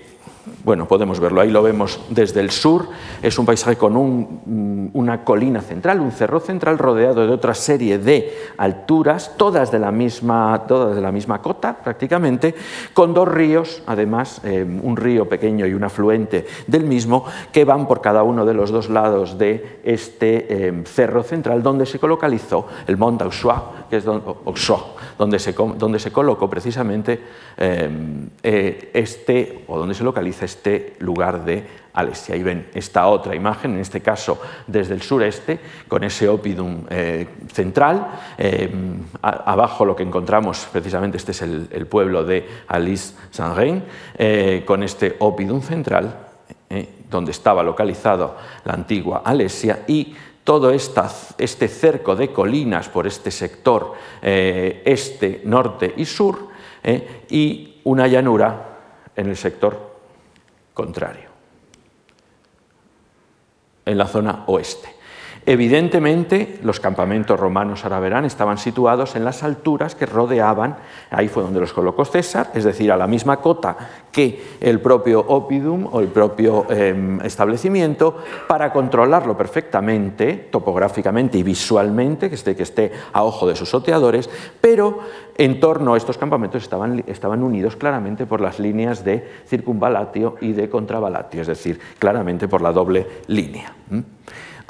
bueno, podemos verlo, ahí lo vemos desde el sur, es un paisaje con mm, una colina central, un cerro central rodeado de otra serie de alturas, todas de la misma, todas de la misma cota prácticamente, con dos ríos, además, eh, un río pequeño y un afluente del mismo, que van por cada uno de los dos lados de este eh, cerro central donde se localizó el Mont Auxois, que es donde, donde, se, donde colocó precisamente eh, este, o donde se localiza este lugar de Alesia. Y ven esta otra imagen, en este caso desde el sureste, con ese opidum eh, central. Eh, abajo lo que encontramos, precisamente este es el, pueblo de Alice Saint-Reine, eh, con este opidum central, donde estaba localizado la antigua Alesia, todo este cerco de colinas por este sector este, norte y sur, y una llanura en el sector contrario, en la zona oeste. Evidentemente, los campamentos romanos Araverán estaban situados en las alturas que rodeaban, ahí fue donde los colocó César, es decir, a la misma cota que el propio Opidum o el propio em, establecimiento, para controlarlo perfectamente, topográficamente y visualmente, que esté, que esté a ojo de sus oteadores, pero en torno a estos campamentos estaban, estaban unidos claramente por las líneas de circunvalatio y de contravalatio, es decir, claramente por la doble línea.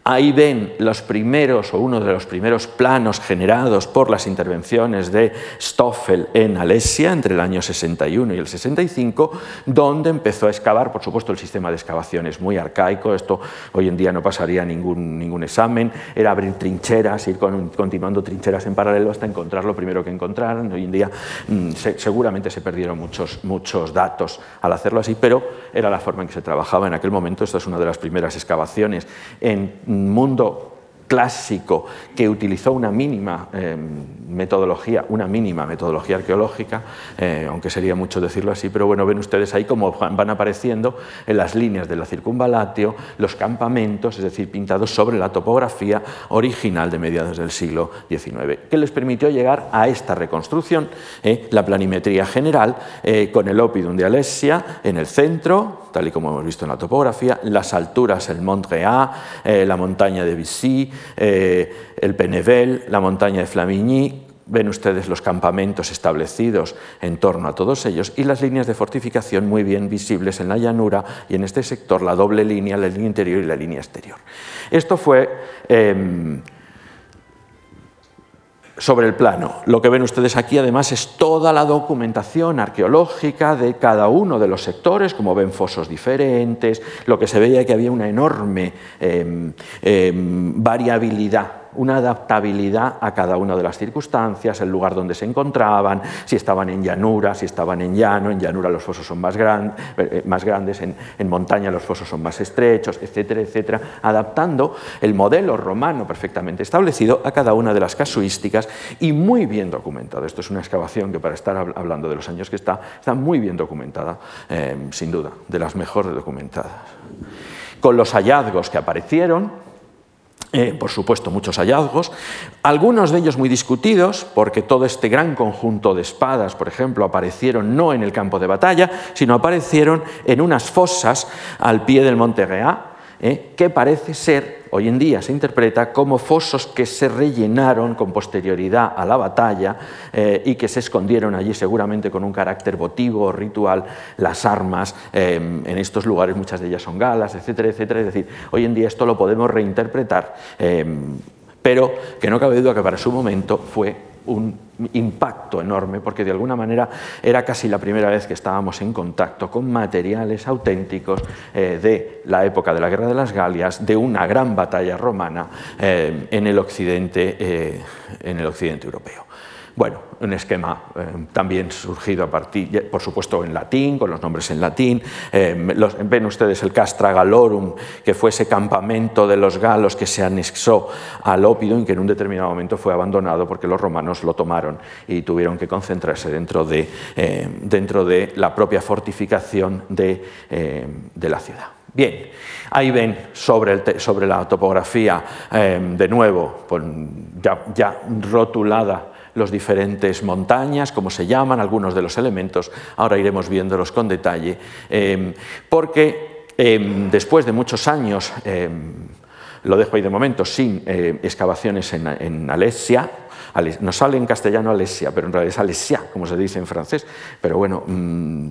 Ahí ven los primeros o uno de los primeros planos generados por las intervenciones de Stoffel en Alesia entre el año 61 y el 65, donde empezó a excavar, por supuesto el sistema de excavación es muy arcaico, esto hoy en día no pasaría ningún, ningún examen, era abrir trincheras, ir continuando trincheras en paralelo hasta encontrar lo primero que encontraron, hoy en día mm, seguramente se perdieron muchos, muchos datos al hacerlo así, pero era la forma en que se trabajaba en aquel momento, esta es una de las primeras excavaciones en mundo clásico que utilizó una mínima eh, metodología, una mínima metodología arqueológica, eh, aunque sería mucho decirlo así, pero bueno, ven ustedes ahí cómo van apareciendo en las líneas de la circunvalatio los campamentos, es decir, pintados sobre la topografía original de mediados del siglo XIX, que les permitió llegar a esta reconstrucción, eh, la planimetría general, con el Opidum de Alesia en el centro, tal y como hemos visto en la topografía, las alturas, el Mont Réa, la montaña de Vissy, eh, el Penevel, la montaña de Flamigny, ven ustedes los campamentos establecidos en torno a todos ellos y las líneas de fortificación muy bien visibles en la llanura y en este sector la doble línea, la línea interior y la línea exterior. Esto fue em, sobre el plano. Lo que ven ustedes aquí además es toda la documentación arqueológica de cada uno de los sectores, como ven fosos diferentes, lo que se veía que había una enorme em, em, variabilidad una adaptabilidad a cada una de las circunstancias, el lugar donde se encontraban, si estaban en llanura, si estaban en llano, en llanura los fosos son más, eh, más grandes, en, montaña los fosos son más estrechos, etcétera, etcétera, adaptando el modelo romano perfectamente establecido a cada una de las casuísticas y muy bien documentado. Esto es una excavación que para estar hablando de los años que está, está muy bien documentada, eh, sin duda, de las mejores documentadas. Con los hallazgos que aparecieron, eh, por supuesto, muchos hallazgos, algunos de ellos muy discutidos, porque todo este gran conjunto de espadas, por ejemplo, aparecieron no en el campo de batalla, sino aparecieron en unas fosas al pie del Monte Rea, ¿eh? que parece ser, hoy en día se interpreta como fosos que se rellenaron con posterioridad a la batalla eh, y que se escondieron allí seguramente con un carácter votivo o ritual las armas em, en estos lugares, muchas de ellas son galas, etcétera, etcétera. Es decir, hoy en día esto lo podemos reinterpretar, pero que no cabe duda que para su momento fue un impacto enorme porque de alguna manera era casi la primera vez que estábamos en contacto con materiales auténticos eh, de la época de la Guerra de las Galias, de una gran batalla romana eh, en, el occidente, eh, en el occidente europeo. Bueno, un esquema eh, también surgido a partir, por supuesto, en latín, con los nombres en latín. Eh, ven ustedes el Castra Galorum, que fue ese campamento de los galos que se anexó al Ópido y que en un determinado momento fue abandonado porque los romanos lo tomaron y tuvieron que concentrarse dentro de, eh, dentro de la propia fortificación de, de la ciudad. Bien, ahí ven sobre, sobre la topografía, de nuevo, ya, ya rotulada los diferentes montañas, como se llaman, algunos de los elementos, ahora iremos viéndolos con detalle, em, porque em, después de muchos años, em, lo dejo ahí de momento, sin eh, excavaciones en, Alesia, no sale en castellano Alesia, pero en realidad es Alesia, como se dice en francés, pero bueno, mm,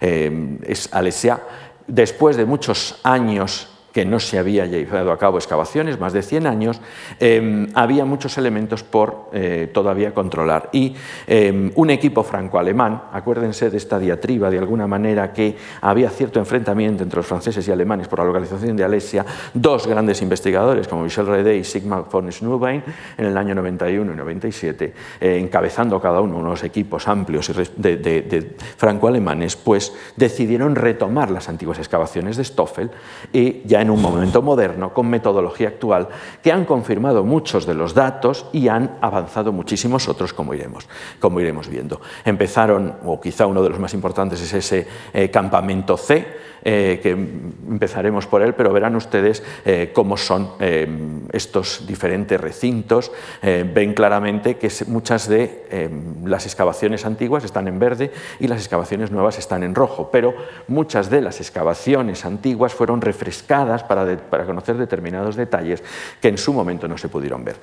es Alesia. Después de muchos años que no se había llevado a cabo excavaciones, más de 100 años, em, había muchos elementos por eh, todavía controlar. Y em, un equipo franco-alemán, acuérdense de esta diatriba de alguna manera que había cierto enfrentamiento entre los franceses y alemanes por la localización de Alesia, dos grandes investigadores como Michel Redé y Sigmar von Schnurbein en el año 91 y 97, eh, encabezando cada uno unos equipos amplios de, de franco-alemanes, pues decidieron retomar las antiguas excavaciones de Stoffel y ya en un momento moderno, con metodología actual, que han confirmado muchos de los datos y han avanzado muchísimos otros, como iremos, como iremos viendo. Empezaron, o quizá uno de los más importantes es ese eh, campamento C, eh, que empezaremos por él, pero verán ustedes eh, cómo son eh, estos diferentes recintos. ven claramente que muchas de las excavaciones antiguas están en verde y las excavaciones nuevas están en rojo, pero muchas de las excavaciones antiguas fueron refrescadas para, conocer determinados detalles que en su momento no se pudieron ver.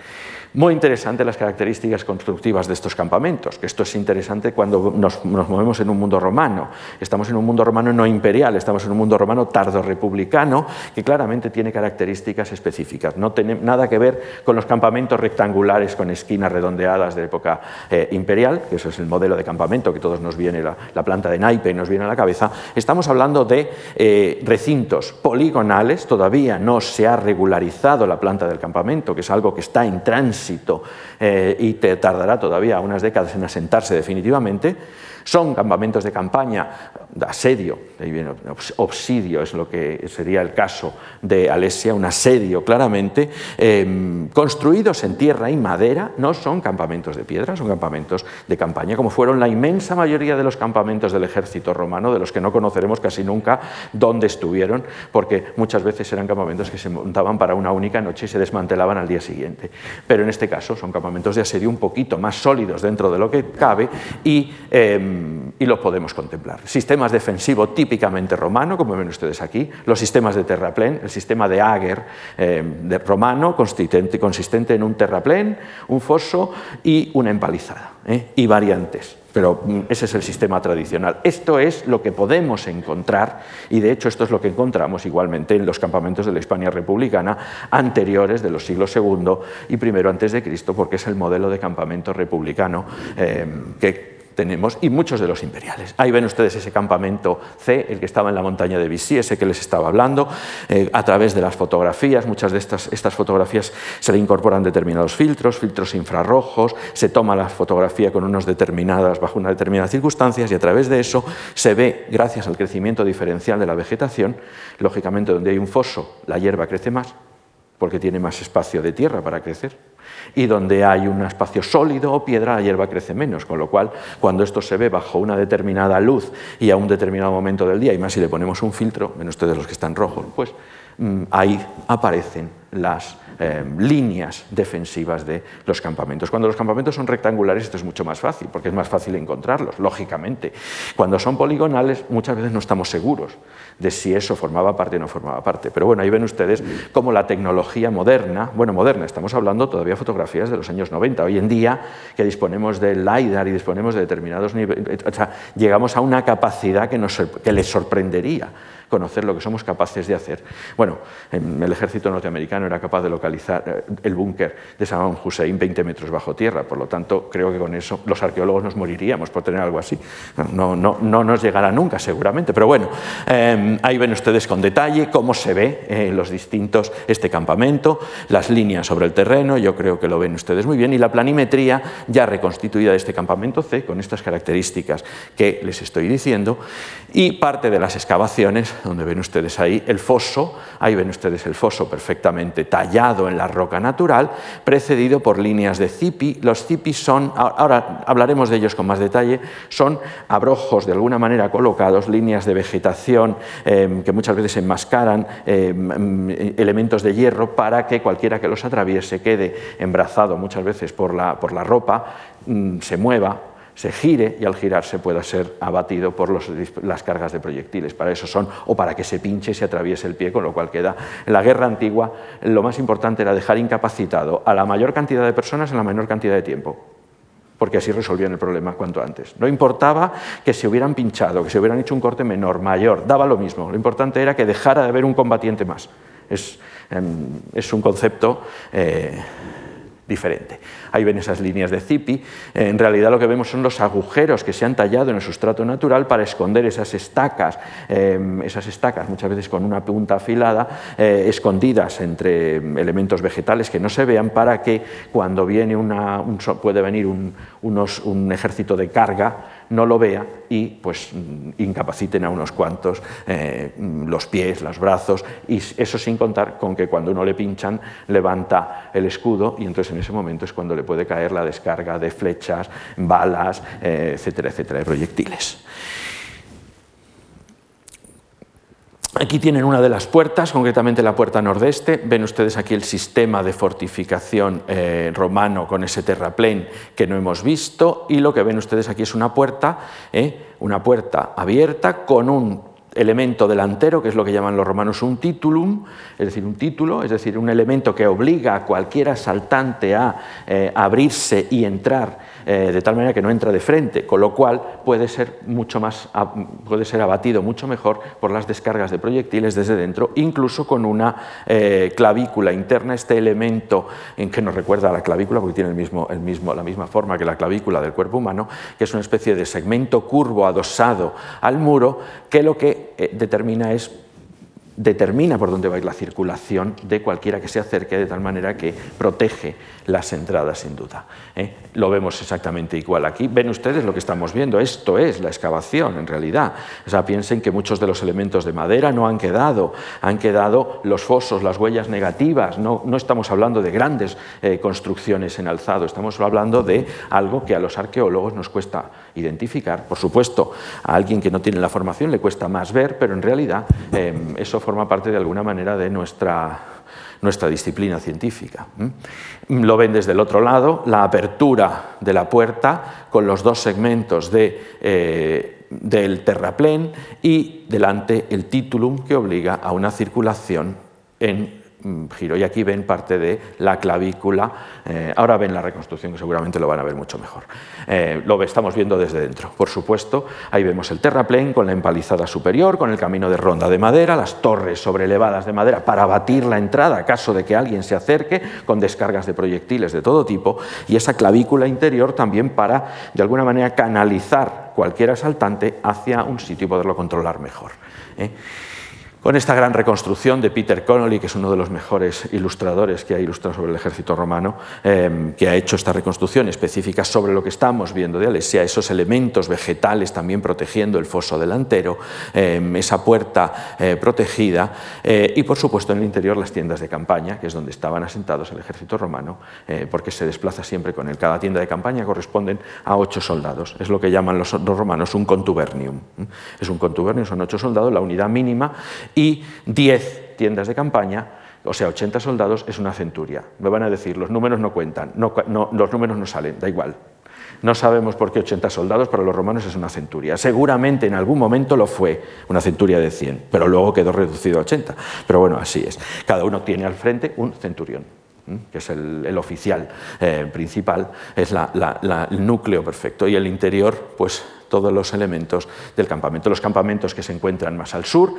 Muy interesante las características constructivas de estos campamentos, que esto es interesante cuando nos, movemos en un mundo romano. Estamos en un mundo romano no imperial, estamos en un mundo romano tardo-republicano, que claramente tiene características específicas. No tiene nada que ver con los campamentos rectangulares con esquinas redondeadas de época eh, imperial, que eso es el modelo de campamento que todos nos viene, la, planta de naipe y nos viene a la cabeza. Estamos hablando de eh, recintos poligonales, todavía no se ha regularizado la planta del campamento, que es algo que está en tránsito eh, y te tardará todavía unas décadas en asentarse definitivamente, son campamentos de campaña, asedio, ahí viene obsidio es lo que sería el caso de Alesia, un asedio claramente, em, construidos en tierra y madera, no son campamentos de piedra, son campamentos de campaña, como fueron la inmensa mayoría de los campamentos del ejército romano, de los que no conoceremos casi nunca dónde estuvieron, porque muchas veces eran campamentos que se montaban para una única noche y se desmantelaban al día siguiente. Pero en este caso son campamentos de asedio un poquito más sólidos dentro de lo que cabe y em, y los podemos contemplar. Sistemas defensivos típicamente romano, como ven ustedes aquí, los sistemas de terraplén, el sistema de Ager eh, de romano, consistente, en un terraplén, un foso y una empalizada, eh, y variantes pero mm, ese es el sistema tradicional. Esto es lo que podemos encontrar y de hecho esto es lo que encontramos igualmente en los campamentos de la Hispania republicana anteriores de los siglos II y primero antes de Cristo porque es el modelo de campamento republicano eh, que tenemos, y muchos de los imperiales. Ahí ven ustedes ese campamento C, el que estaba en la montaña de Vichy, ese que les estaba hablando, eh, a través de las fotografías. Muchas de estas, estas fotografías se le incorporan determinados filtros, filtros infrarrojos, se toma la fotografía con unos determinadas, bajo unas determinadas circunstancias, y a través de eso se ve, gracias al crecimiento diferencial de la vegetación, lógicamente donde hay un foso, la hierba crece más, porque tiene más espacio de tierra para crecer y donde hay un espacio sólido o piedra, la hierba crece menos, con lo cual cuando esto se ve bajo una determinada luz y a un determinado momento del día, y más si le ponemos un filtro, ven ustedes los que están rojos, pues mm, ahí aparecen las eh, líneas defensivas de los campamentos. Cuando los campamentos son rectangulares esto es mucho más fácil, porque es más fácil encontrarlos, lógicamente. Cuando son poligonales muchas veces no estamos seguros de si eso formaba parte o no formaba parte. Pero bueno, ahí ven ustedes cómo la tecnología moderna, bueno, moderna, estamos hablando todavía fotografías de los años 90, hoy en día que disponemos del LiDAR y disponemos de determinados niveles, o sea, llegamos a una capacidad que, nos, que les sorprendería conocer lo que somos capaces de hacer. Bueno, el ejército norteamericano era capaz de localizar eh, el búnker de Saddam Hussein 20 metros bajo tierra, por lo tanto creo que con eso los arqueólogos nos moriríamos por tener algo así. No, no, no nos llegará nunca seguramente, pero bueno, em, ahí ven ustedes con detalle cómo se ve eh, los distintos, este campamento, las líneas sobre el terreno, yo creo que lo ven ustedes muy bien, y la planimetría ya reconstituida de este campamento C con estas características que les estoy diciendo, y parte de las excavaciones donde ven ustedes ahí el foso, ahí ven ustedes el foso perfectamente tallado en la roca natural, precedido por líneas de cipi. Los cipis son, ahora hablaremos de ellos con más detalle, son abrojos de alguna manera colocados, líneas de vegetación em, que muchas veces enmascaran em, elementos de hierro para que cualquiera que los atraviese quede embrazado muchas veces por la, por la ropa, mm, se mueva se gire y al girarse pueda ser abatido por las cargas de proyectiles. Para eso son, o para que se pinche y se atraviese el pie, con lo cual queda. En la guerra antigua lo más importante era dejar incapacitado a la mayor cantidad de personas en la menor cantidad de tiempo porque así resolvían el problema cuanto antes. No importaba que se hubieran pinchado, que se hubieran hecho un corte menor, mayor, daba lo mismo. Lo importante era que dejara de haber un combatiente más. Es, em, un concepto eh, diferente. Ahí ven esas líneas de Zipi. En realidad lo que vemos son los agujeros que se han tallado en el sustrato natural para esconder esas estacas, em, esas estacas muchas veces con una punta afilada, eh, escondidas entre elementos vegetales que no se vean para que cuando viene una, puede venir un, un ejército de carga no lo vea y pues incapaciten a unos cuantos eh, los pies, los brazos, y eso sin contar con que cuando uno le pinchan levanta el escudo y entonces en ese momento es cuando le puede caer la descarga de flechas, balas, eh, etcétera, etcétera, de proyectiles. Aquí tienen una de las puertas, concretamente la puerta nordeste. Ven ustedes aquí el sistema de fortificación eh, romano con ese terraplén que no hemos visto. Y lo que ven ustedes aquí es una puerta, eh, una puerta abierta con un elemento delantero, que es lo que llaman los romanos un titulum, es decir, un título, es decir, un elemento que obliga a cualquier asaltante a eh, abrirse y entrar eh, de tal manera que no entra de frente, con lo cual puede ser, mucho más, puede ser abatido mucho mejor por las descargas de proyectiles desde dentro, incluso con una eh, clavícula interna, este elemento en que nos recuerda a la clavícula, porque tiene el mismo, el mismo, la misma forma que la clavícula del cuerpo humano, que es una especie de segmento curvo adosado al muro, que lo que eh, determina es determina por dónde va a ir la circulación de cualquiera que se acerque de tal manera que protege las entradas sin duda. ¿eh? Lo vemos exactamente igual aquí. Ven ustedes lo que estamos viendo, esto es la excavación en realidad. O sea, piensen que muchos de los elementos de madera no han quedado, han quedado los fosos, las huellas negativas, no, no estamos hablando de grandes eh, construcciones en alzado, estamos hablando de algo que a los arqueólogos nos cuesta identificar. Por supuesto, a alguien que no tiene la formación le cuesta más ver, pero en realidad em, eso forma parte de alguna manera de nuestra, nuestra disciplina científica. Lo ven desde el otro lado, la apertura de la puerta con los dos segmentos de, eh, del terraplén y delante el titulum que obliga a una circulación en giro. Y aquí ven parte de la clavícula. Eh, ahora ven la reconstrucción, que seguramente lo van a ver mucho mejor. Eh, lo estamos viendo desde dentro. Por supuesto, ahí vemos el terraplén con la empalizada superior, con el camino de ronda de madera, las torres sobrelevadas de madera para batir la entrada, caso de que alguien se acerque, con descargas de proyectiles de todo tipo, y esa clavícula interior también para, de alguna manera, canalizar cualquier asaltante hacia un sitio y poderlo controlar mejor. ¿eh? Con esta gran reconstrucción de Peter Connolly, que es uno de los mejores ilustradores que ha ilustrado sobre el ejército romano, em, que ha hecho esta reconstrucción específica sobre lo que estamos viendo de Alesia, esos elementos vegetales también protegiendo el foso delantero, em, esa puerta eh, protegida eh, y, por supuesto, en el interior las tiendas de campaña, que es donde estaban asentados el ejército romano, eh, porque se desplaza siempre con él. Cada tienda de campaña corresponden a ocho soldados. Es lo que llaman los, romanos un contubernium. Es un contubernium, son ocho soldados, la unidad mínima y 10 tiendas de campaña, o sea, 80 soldados es una centuria. Me van a decir, los números no cuentan, los números no salen, da igual. No sabemos por qué 80 soldados, para los romanos es una centuria. Seguramente en algún momento lo fue, una centuria de 100, pero luego quedó reducido a 80. Pero bueno, así es. Cada uno tiene al frente un centurión que es el, oficial eh, principal, es el núcleo perfecto. Y el interior, pues todos los elementos del campamento. Los campamentos que se encuentran más al sur,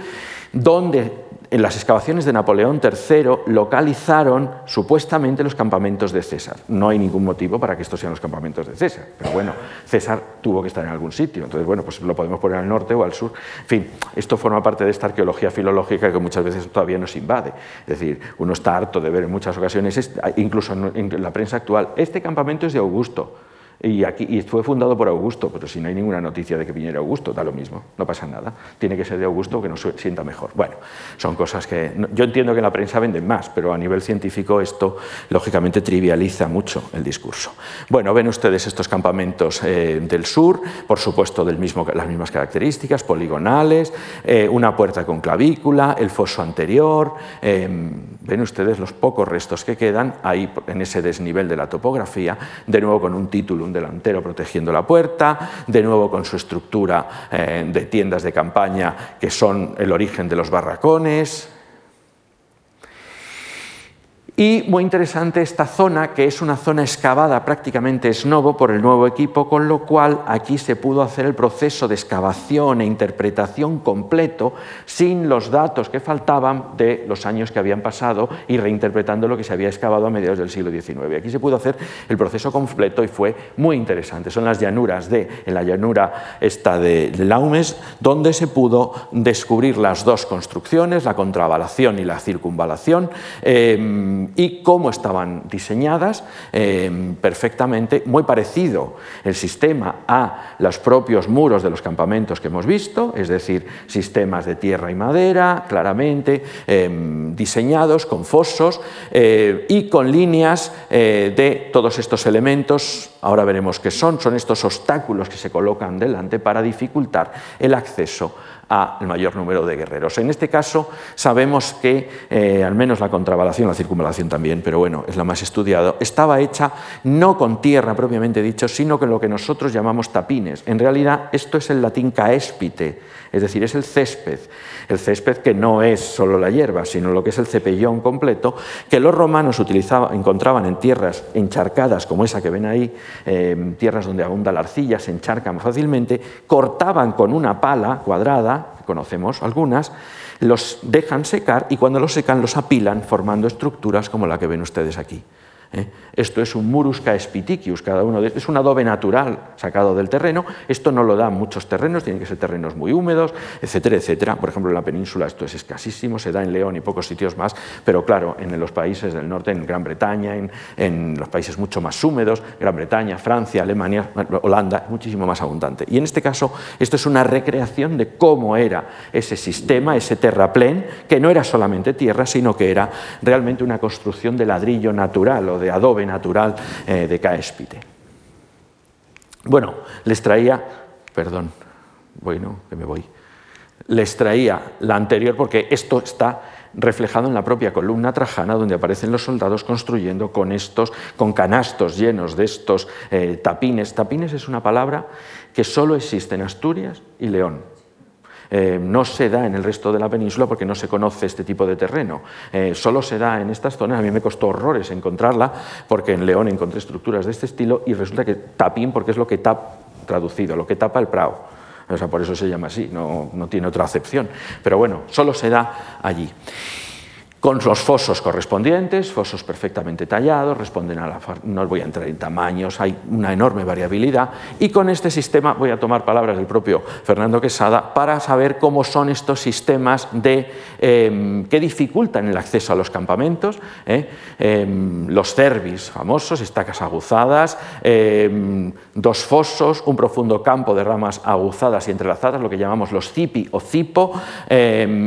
donde en las excavaciones de Napoleón III localizaron supuestamente los campamentos de César. No hay ningún motivo para que estos sean los campamentos de César, pero bueno, César tuvo que estar en algún sitio, entonces bueno, pues lo podemos poner al norte o al sur. En fin, esto forma parte de esta arqueología filológica que muchas veces todavía nos invade. Es decir, uno está harto de ver en muchas ocasiones, incluso en la prensa actual, este campamento es de Augusto. Y, aquí, y fue fundado por Augusto, pero si no hay ninguna noticia de que viniera Augusto, da lo mismo, no pasa nada. Tiene que ser de Augusto que nos sienta mejor. Bueno, son cosas que yo entiendo que en la prensa venden más, pero a nivel científico esto lógicamente trivializa mucho el discurso. Bueno, ven ustedes estos campamentos eh, del sur, por supuesto del mismo, las mismas características, poligonales, eh, una puerta con clavícula, el foso anterior, eh, ven ustedes los pocos restos que quedan ahí en ese desnivel de la topografía, de nuevo con un título delantero protegiendo la puerta, de nuevo con su estructura eh, de tiendas de campaña que son el origen de los barracones, y muy interesante esta zona, que es una zona excavada prácticamente es novo por el nuevo equipo, con lo cual aquí se pudo hacer el proceso de excavación e interpretación completo sin los datos que faltaban de los años que habían pasado y reinterpretando lo que se había excavado a mediados del siglo XIX. Aquí se pudo hacer el proceso completo y fue muy interesante. Son las llanuras de, en la llanura esta de Laumes, donde se pudo descubrir las dos construcciones, la contravalación y la circunvalación. Eh, y cómo estaban diseñadas perfectamente, muy parecido el sistema a los propios muros de los campamentos que hemos visto, es decir, sistemas de tierra y madera, claramente, diseñados con fosos y con líneas de todos estos elementos, ahora veremos qué son, son estos obstáculos que se colocan delante para dificultar el acceso al mayor número de guerreros. En este caso sabemos que eh, al menos la contravalación, la circunvalación también, pero bueno, es la más estudiada, estaba hecha no con tierra propiamente dicho, sino con lo que nosotros llamamos tapines. En realidad esto es el latín caespite, es decir, es el césped. El césped que no es solo la hierba, sino lo que es el cepellón completo, que los romanos encontraban en tierras encharcadas como esa que ven ahí, eh, tierras donde abunda la arcilla, se encharcan fácilmente, cortaban con una pala cuadrada, conocemos algunas, los dejan secar y cuando los secan los apilan formando estructuras como la que ven ustedes aquí. ¿Eh? Esto es un murus caespiticius, cada uno de, es un adobe natural sacado del terreno. Esto no lo dan muchos terrenos, tienen que ser terrenos muy húmedos, etcétera, etcétera. Por ejemplo, en la península esto es escasísimo, se da en León y pocos sitios más, pero claro, en los países del norte, en Gran Bretaña, en, los países mucho más húmedos, Gran Bretaña, Francia, Alemania, Holanda, muchísimo más abundante. Y en este caso, esto es una recreación de cómo era ese sistema, ese terraplén, que no era solamente tierra, sino que era realmente una construcción de ladrillo natural o de adobe natural eh, de Caespite. Bueno, les traía, perdón, bueno, que me voy, les traía la anterior porque esto está reflejado en la propia columna trajana donde aparecen los soldados construyendo con estos, con canastos llenos de estos eh, tapines. Tapines es una palabra que solo existe en Asturias y León. Eh, no se da en el resto de la península porque no se conoce este tipo de terreno. Eh, solo se da en estas zonas. A mí me costó horrores encontrarla porque en León encontré estructuras de este estilo y resulta que tapín porque es lo que tapa, traducido, lo que tapa el prado. O sea, por eso se llama así, no, no tiene otra acepción. Pero bueno, solo se da allí con los fosos correspondientes, fosos perfectamente tallados, responden a la... no voy a entrar en tamaños, hay una enorme variabilidad, y con este sistema, voy a tomar palabras del propio Fernando Quesada, para saber cómo son estos sistemas de, em, que dificultan el acceso a los campamentos, ¿eh? em, los cervis famosos, estacas aguzadas, em, dos fosos, un profundo campo de ramas aguzadas y entrelazadas, lo que llamamos los cipi o cipo,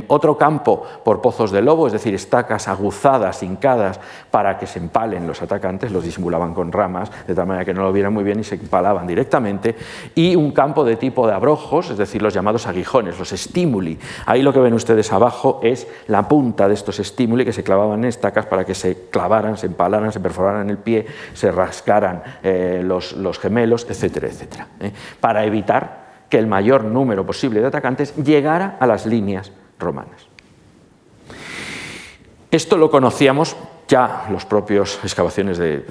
otro campo por pozos de lobo, es decir, estacas aguzadas, hincadas, para que se empalen los atacantes, los disimulaban con ramas, de tal manera que no lo vieran muy bien y se empalaban directamente, y un campo de tipo de abrojos, es decir, los llamados aguijones, los estímuli. Ahí lo que ven ustedes abajo es la punta de estos estímuli que se clavaban en estacas para que se clavaran, se empalaran, se perforaran el pie, se rascaran eh, los, gemelos, etcétera, etcétera, ¿eh? para evitar que el mayor número posible de atacantes llegara a las líneas romanas. Esto lo conocíamos ya los propios excavaciones de,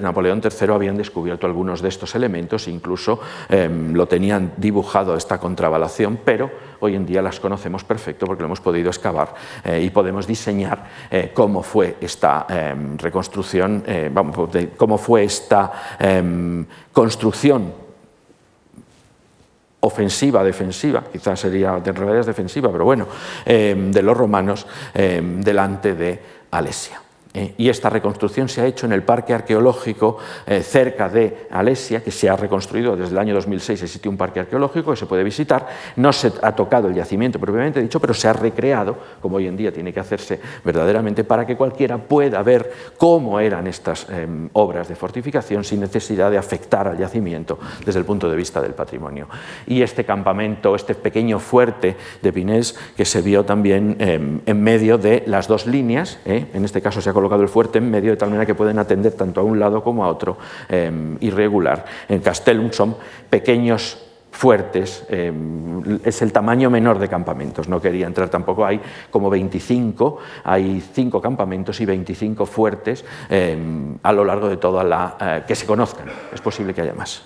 Napoleón III habían descubierto algunos de estos elementos, incluso em, lo tenían dibujado esta contravalación, pero hoy en día las conocemos perfecto porque lo hemos podido excavar eh, y podemos diseñar eh, cómo fue esta em, reconstrucción, eh, cómo fue esta em, construcción ofensiva, defensiva, quizás sería de realidad defensiva, pero bueno, eh, de los romanos eh, delante de Alesia. Eh, y esta reconstrucción se ha hecho en el parque arqueológico eh, cerca de Alesia, que se ha reconstruido desde el año 2006, existe un parque arqueológico que se puede visitar. No se ha tocado el yacimiento propiamente dicho, pero se ha recreado, como hoy en día tiene que hacerse verdaderamente, para que cualquiera pueda ver cómo eran estas em, obras de fortificación sin necesidad de afectar al yacimiento desde el punto de vista del patrimonio. Y este campamento, este pequeño fuerte de Pinés, que se vio también em, en medio de las dos líneas, ¿eh? en este caso se ha colocado el fuerte en medio de tal manera que pueden atender tanto a un lado como a otro em, irregular. En Castellum son pequeños fuertes, em, es el tamaño menor de campamentos, no quería entrar tampoco, hay como 25, hay cinco campamentos y 25 fuertes em, a lo largo de toda la... Eh, que se conozcan, es posible que haya más.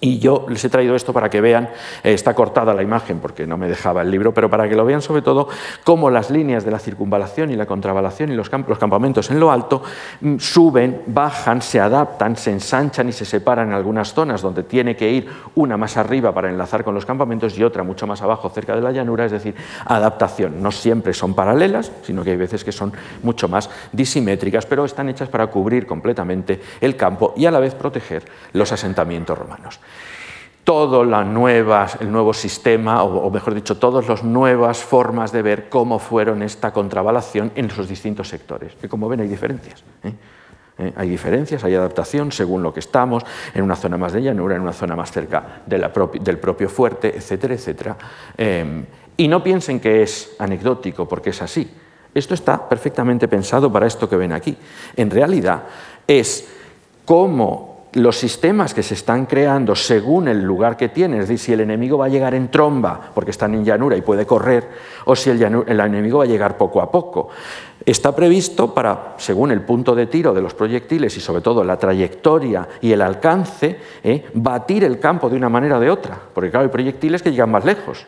Y yo les he traído esto para que vean, eh, está cortada la imagen porque no me dejaba el libro, pero para que lo vean sobre todo cómo las líneas de la circunvalación y la contravalación y los, campamentos en lo alto mm, suben, bajan, se adaptan, se ensanchan y se separan en algunas zonas donde tiene que ir una más arriba para enlazar con los campamentos y otra mucho más abajo cerca de la llanura, es decir, adaptación. No siempre son paralelas, sino que hay veces que son mucho más disimétricas, pero están hechas para cubrir completamente el campo y a la vez proteger los asentamientos romanos todo la nueva, el nuevo sistema, o, mejor dicho, todas las nuevas formas de ver cómo fueron esta contravalación en los distintos sectores. Que como ven hay diferencias. ¿eh? ¿Eh? Hay diferencias, hay adaptación según lo que estamos, en una zona más de llanura, en una zona más cerca del propio fuerte, etcétera, etcétera. Em, y no piensen que es anecdótico, porque es así. Esto está perfectamente pensado para esto que ven aquí. En realidad es cómo los sistemas que se están creando según el lugar que tienen, es decir, si el enemigo va a llegar en tromba porque están en llanura y puede correr, o si el, enemigo va a llegar poco a poco. Está previsto para, según el punto de tiro de los proyectiles y sobre todo la trayectoria y el alcance, ¿eh? batir el campo de una manera o de otra, porque claro, hay proyectiles que llegan más lejos.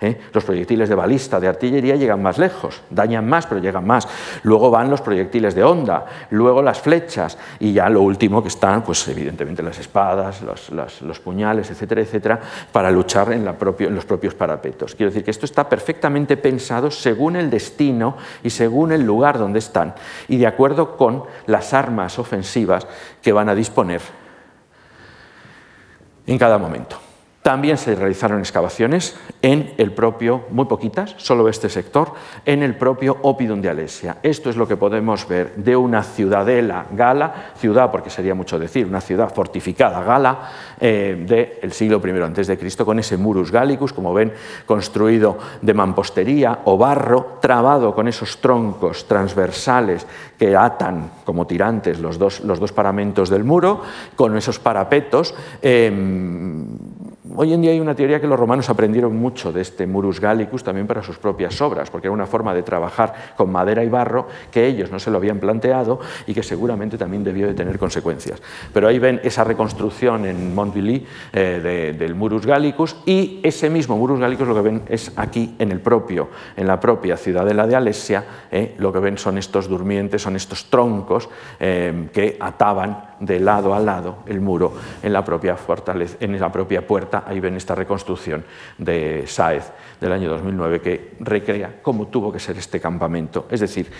¿Eh? Los proyectiles de balista, de artillería, llegan más lejos, dañan más, pero llegan más. Luego van los proyectiles de onda, luego las flechas y ya lo último que están, pues evidentemente las espadas, los, puñales, etcétera, etcétera, para luchar en, en los propios parapetos. Quiero decir que esto está perfectamente pensado según el destino y según el lugar donde están y de acuerdo con las armas ofensivas que van a disponer en cada momento. También se realizaron excavaciones en el propio, muy poquitas, solo este sector, en el propio Opidum de Alesia. Esto es lo que podemos ver de una ciudadela gala, ciudad porque sería mucho decir, una ciudad fortificada gala eh, del siglo I a.C., con ese murus gallicus, como ven, construido de mampostería o barro, trabado con esos troncos transversales que atan como tirantes los dos, los dos paramentos del muro, con esos parapetos. Em, Hoy en día hay una teoría que los romanos aprendieron mucho de este Murus Gallicus también para sus propias obras, porque era una forma de trabajar con madera y barro que ellos no se lo habían planteado y que seguramente también debió de tener consecuencias. Pero ahí ven esa reconstrucción en Montvilly eh, del Murus Gallicus y ese mismo Murus Gallicus lo que ven es aquí en, el propio, en la propia ciudadela de Alesia, eh, lo que ven son estos durmientes, son estos troncos eh, que ataban de lado a lado el muro en la propia fortaleza, en la propia puerta. Ahí ven esta reconstrucción de Sáez del año 2009 que recrea cómo tuvo que ser este campamento. Es decir,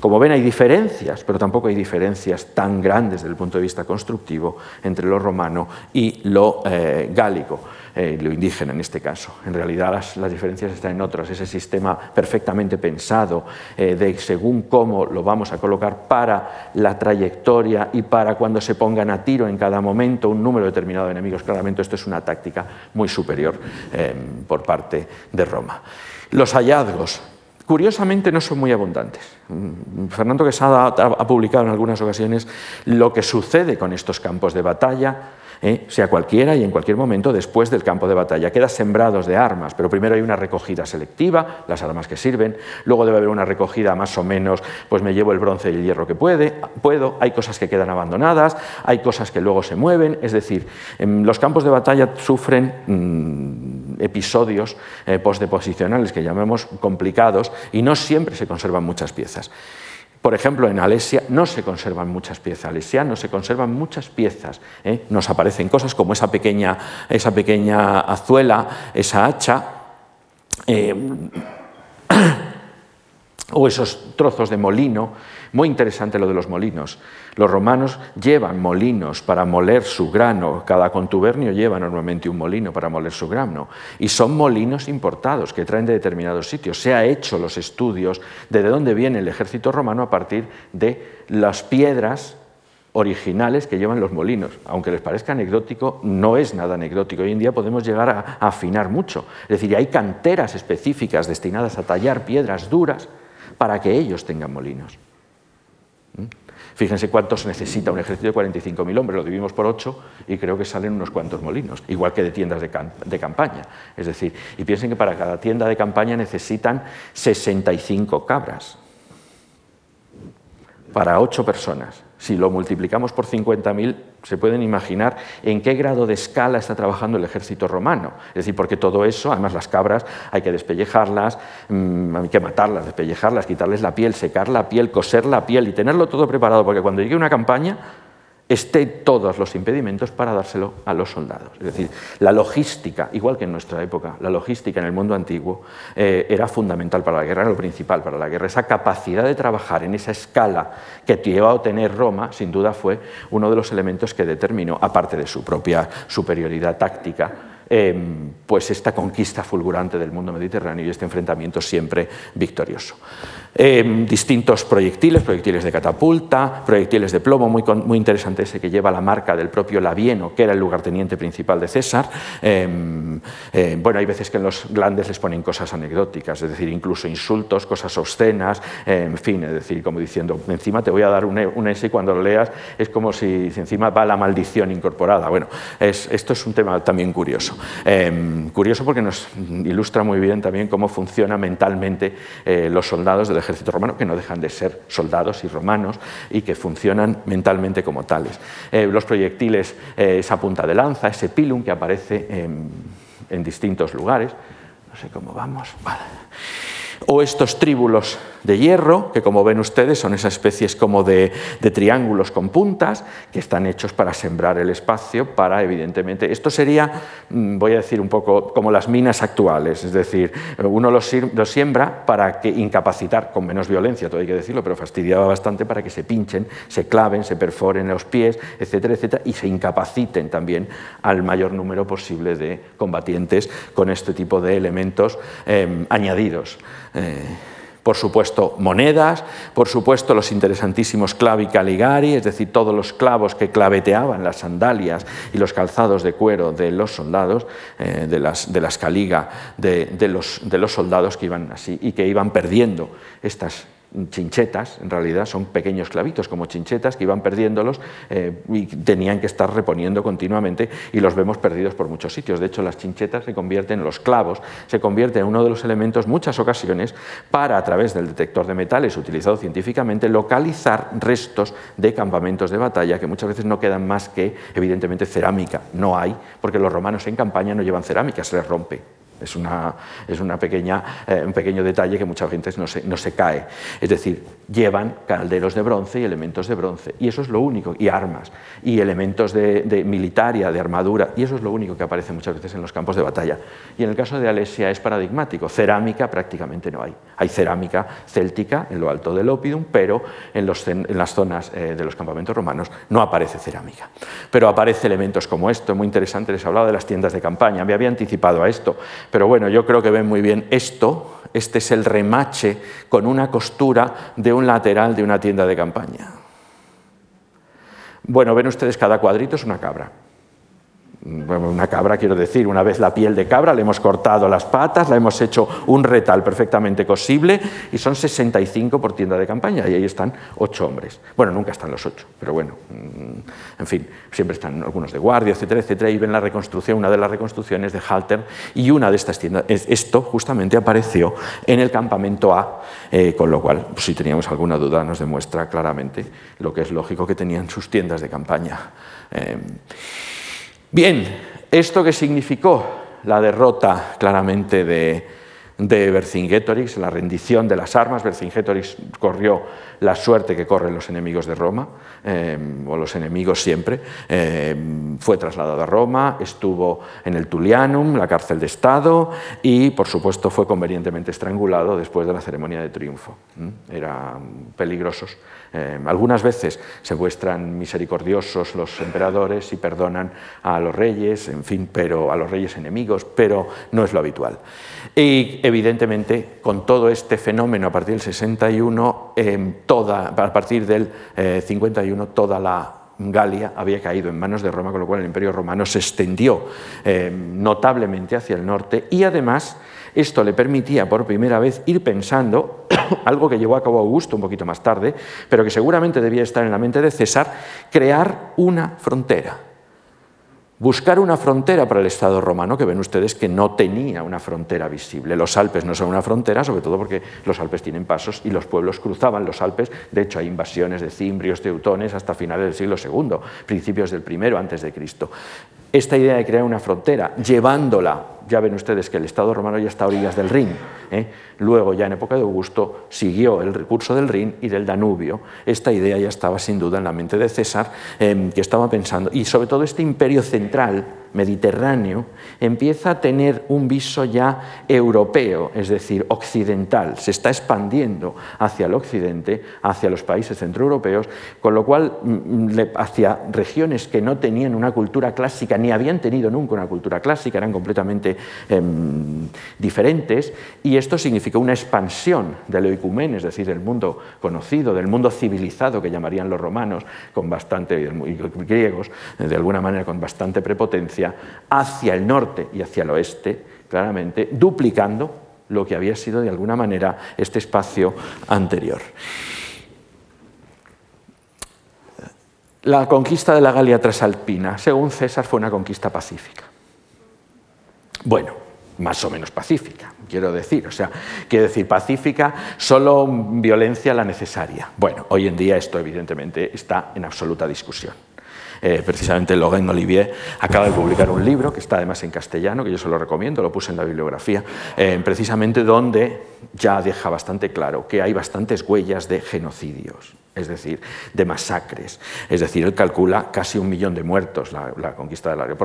como ven hay diferencias, pero tampoco hay diferencias tan grandes desde el punto de vista constructivo entre lo romano y lo eh, gálico. Eh, lo indígena en este caso. En realidad las, diferencias están en otros, ese sistema perfectamente pensado eh, de según cómo lo vamos a colocar para la trayectoria y para cuando se pongan a tiro en cada momento un número determinado de enemigos. Claramente esto es una táctica muy superior eh, por parte de Roma. Los hallazgos, curiosamente no son muy abundantes. Mm, Fernando Quesada ha publicado en algunas ocasiones lo que sucede con estos campos de batalla, ¿eh? sea cualquiera y en cualquier momento después del campo de batalla. Queda sembrados de armas, pero primero hay una recogida selectiva, las armas que sirven, luego debe haber una recogida más o menos, pues me llevo el bronce y el hierro que puede, puedo, hay cosas que quedan abandonadas, hay cosas que luego se mueven, es decir, los campos de batalla sufren mm, episodios eh, postdeposicionales que llamemos complicados y no siempre se conservan muchas piezas. Por ejemplo, en Alesia no se conservan muchas piezas, Alesia no se conservan muchas piezas. ¿eh? Nos aparecen cosas como esa pequeña, esa pequeña azuela, esa hacha, eh, <clears throat> o esos trozos de molino muy interesante lo de los molinos. Los romanos llevan molinos para moler su grano. Cada contubernio lleva normalmente un molino para moler su grano. Y son molinos importados que traen de determinados sitios. Se ha hecho los estudios de dónde viene el ejército romano a partir de las piedras originales que llevan los molinos. Aunque les parezca anecdótico, no es nada anecdótico. Hoy en día podemos llegar a, afinar mucho. Es decir, hay canteras específicas destinadas a tallar piedras duras para que ellos tengan molinos. ¿Mm? Fíjense cuántos necesita un ejército de 45.000 hombres, lo dividimos por 8 y creo que salen unos cuantos molinos, igual que de tiendas de, campaña. Es decir, y piensen que para cada tienda de campaña necesitan 65 cabras. Para ocho personas. Si lo multiplicamos por 50.000, se pueden imaginar en qué grado de escala está trabajando el ejército romano. Es decir, porque todo eso, además las cabras, hay que despellejarlas, mm, hay que matarlas, despellejarlas, quitarles la piel, secar la piel, coser la piel y tenerlo todo preparado, porque cuando llegue una campaña esté todos los impedimentos para dárselo a los soldados. Es decir, la logística, igual que en nuestra época, la logística en el mundo antiguo eh, era fundamental para la guerra, era lo principal para la guerra. Esa capacidad de trabajar en esa escala que llevó a obtener Roma, sin duda fue uno de los elementos que determinó, aparte de su propia superioridad táctica, em, pues esta conquista fulgurante del mundo mediterráneo y este enfrentamiento siempre victorioso. Em, distintos proyectiles, proyectiles de catapulta, proyectiles de plomo, muy, interesante ese que lleva la marca del propio Labieno, que era el lugarteniente principal de César. Em, em, bueno, hay veces que en los grandes les ponen cosas anecdóticas, es decir, incluso insultos, cosas obscenas, en fin, es decir, como diciendo, encima te voy a dar un, un S y cuando lo leas es como si, encima va la maldición incorporada. Bueno, esto es un tema también curioso. curioso porque nos ilustra muy bien también cómo funciona mentalmente eh, los soldados del ejército romano, que no dejan de ser soldados y romanos y que funcionan mentalmente como tales. Eh, los proyectiles, eh, esa punta de lanza, ese pilum que aparece en, distintos lugares. No sé cómo vamos. O estos tríbulos de hierro, que como ven ustedes son esas especies como de, triángulos con puntas, que están hechos para sembrar el espacio, para evidentemente... Esto sería, mm, voy a decir un poco, como las minas actuales, es decir, uno los, siembra para que incapacitar, con menos violencia, todo hay que decirlo, pero fastidiaba bastante para que se pinchen, se claven, se perforen los pies, etcétera, etcétera, y se incapaciten también al mayor número posible de combatientes con este tipo de elementos em, añadidos. Eh, por supuesto monedas, por supuesto los interesantísimos clavi caligari, es decir, todos los clavos que claveteaban las sandalias y los calzados de cuero de los soldados, eh, de, las, de las caliga de, los, de los soldados que iban así y que iban perdiendo estas chinchetas, en realidad son pequeños clavitos como chinchetas que iban perdiéndolos eh, y tenían que estar reponiendo continuamente y los vemos perdidos por muchos sitios. De hecho, las chinchetas se convierten, en los clavos, se convierten en uno de los elementos muchas ocasiones para, a través del detector de metales utilizado científicamente, localizar restos de campamentos de batalla que muchas veces no quedan más que, evidentemente, cerámica. No hay, porque los romanos en campaña no llevan cerámica, se les rompe. Es, una, es una pequeña, eh, un pequeño detalle que muchas veces no se, no se cae. Es decir, llevan calderos de bronce y elementos de bronce. Y eso es lo único, y armas, y elementos de, de, militaria, de armadura, y eso es lo único que aparece muchas veces en los campos de batalla. Y en el caso de Alesia es paradigmático. Cerámica prácticamente no hay. Hay cerámica céltica en lo alto del Opidum, pero en, los, en las zonas eh, de los campamentos romanos no aparece cerámica. Pero aparece elementos como esto, muy interesante, les hablaba de las tiendas de campaña, me había anticipado a esto, pero bueno, yo creo que ven muy bien esto, este es el remache con una costura de un lateral de una tienda de campaña. Bueno, ven ustedes, cada cuadrito es una cabra una cabra quiero decir, una vez la piel de cabra, le hemos cortado las patas, la hemos hecho un retal perfectamente cosible y son 65 por tienda de campaña y ahí están ocho hombres. Bueno, nunca están los ocho, pero bueno, mm, en fin, siempre están algunos de guardia, etcétera, etcétera, y ven la reconstrucción, una de las reconstrucciones de Halter y una de estas tiendas, esto justamente apareció en el campamento A, eh, con lo cual, si teníamos alguna duda, nos demuestra claramente lo que es lógico que tenían sus tiendas de campaña. Eh, Bien, ¿esto qué significó? La derrota claramente de, de Vercingetorix, la rendición de las armas. Vercingetorix corrió la suerte que corren los enemigos de Roma, eh, o los enemigos siempre. Eh, fue trasladado a Roma, estuvo en el Tullianum, la cárcel de Estado, y por supuesto fue convenientemente estrangulado después de la ceremonia de triunfo. Eran peligrosos. Eh, algunas veces se muestran misericordiosos los emperadores y perdonan a los reyes, en fin, pero a los reyes enemigos, pero no es lo habitual. Evidentemente, con todo este fenómeno a partir del 61, toda, a partir del 51, eh, toda la Galia había caído en manos de Roma, con lo cual el imperio romano se extendió eh, notablemente hacia el norte. Y además esto le permitía por primera vez ir pensando, <coughs> algo que llevó a cabo Augusto un poquito más tarde, pero que seguramente debía estar en la mente de César, crear una frontera buscar una frontera para el Estado romano, que ven ustedes que no tenía una frontera visible. Los Alpes no son una frontera, sobre todo porque los Alpes tienen pasos y los pueblos cruzaban los Alpes. De hecho, hay invasiones de cimbrios, teutones, hasta finales del siglo II, principios del primero antes de Cristo. Esta idea de crear una frontera, llevándola ya ven ustedes que el Estado romano ya está a orillas del Rin. ¿eh? Luego, ya en época de Augusto, siguió el recurso del Rin y del Danubio. Esta idea ya estaba sin duda en la mente de César, em, que estaba pensando, y sobre todo este imperio central, mediterráneo, empieza a tener un viso ya europeo, es decir, occidental, se está expandiendo hacia el occidente, hacia los países centroeuropeos, con lo cual mm, mm, hacia regiones que no tenían una cultura clásica, ni habían tenido nunca una cultura clásica, eran completamente Em, diferentes y esto significó una expansión del oicumen, es decir, del mundo conocido, del mundo civilizado que llamarían los romanos, con bastante, y griegos, de alguna manera con bastante prepotencia, hacia el norte y hacia el oeste, claramente, duplicando lo que había sido de alguna manera este espacio anterior. La conquista de la Galia Trasalpina, según César, fue una conquista pacífica. Bueno, más o menos pacífica, quiero decir. O sea, quiero decir pacífica, solo violencia la necesaria. Bueno, hoy en día esto evidentemente está en absoluta discusión. Eh, precisamente Logan Olivier acaba de publicar un libro que está además en castellano, que yo se lo recomiendo, lo puse en la bibliografía, eh, precisamente donde ya deja bastante claro que hay bastantes huellas de genocidios es decir, de masacres. Es decir, él calcula casi un millón de muertos la, conquista del área.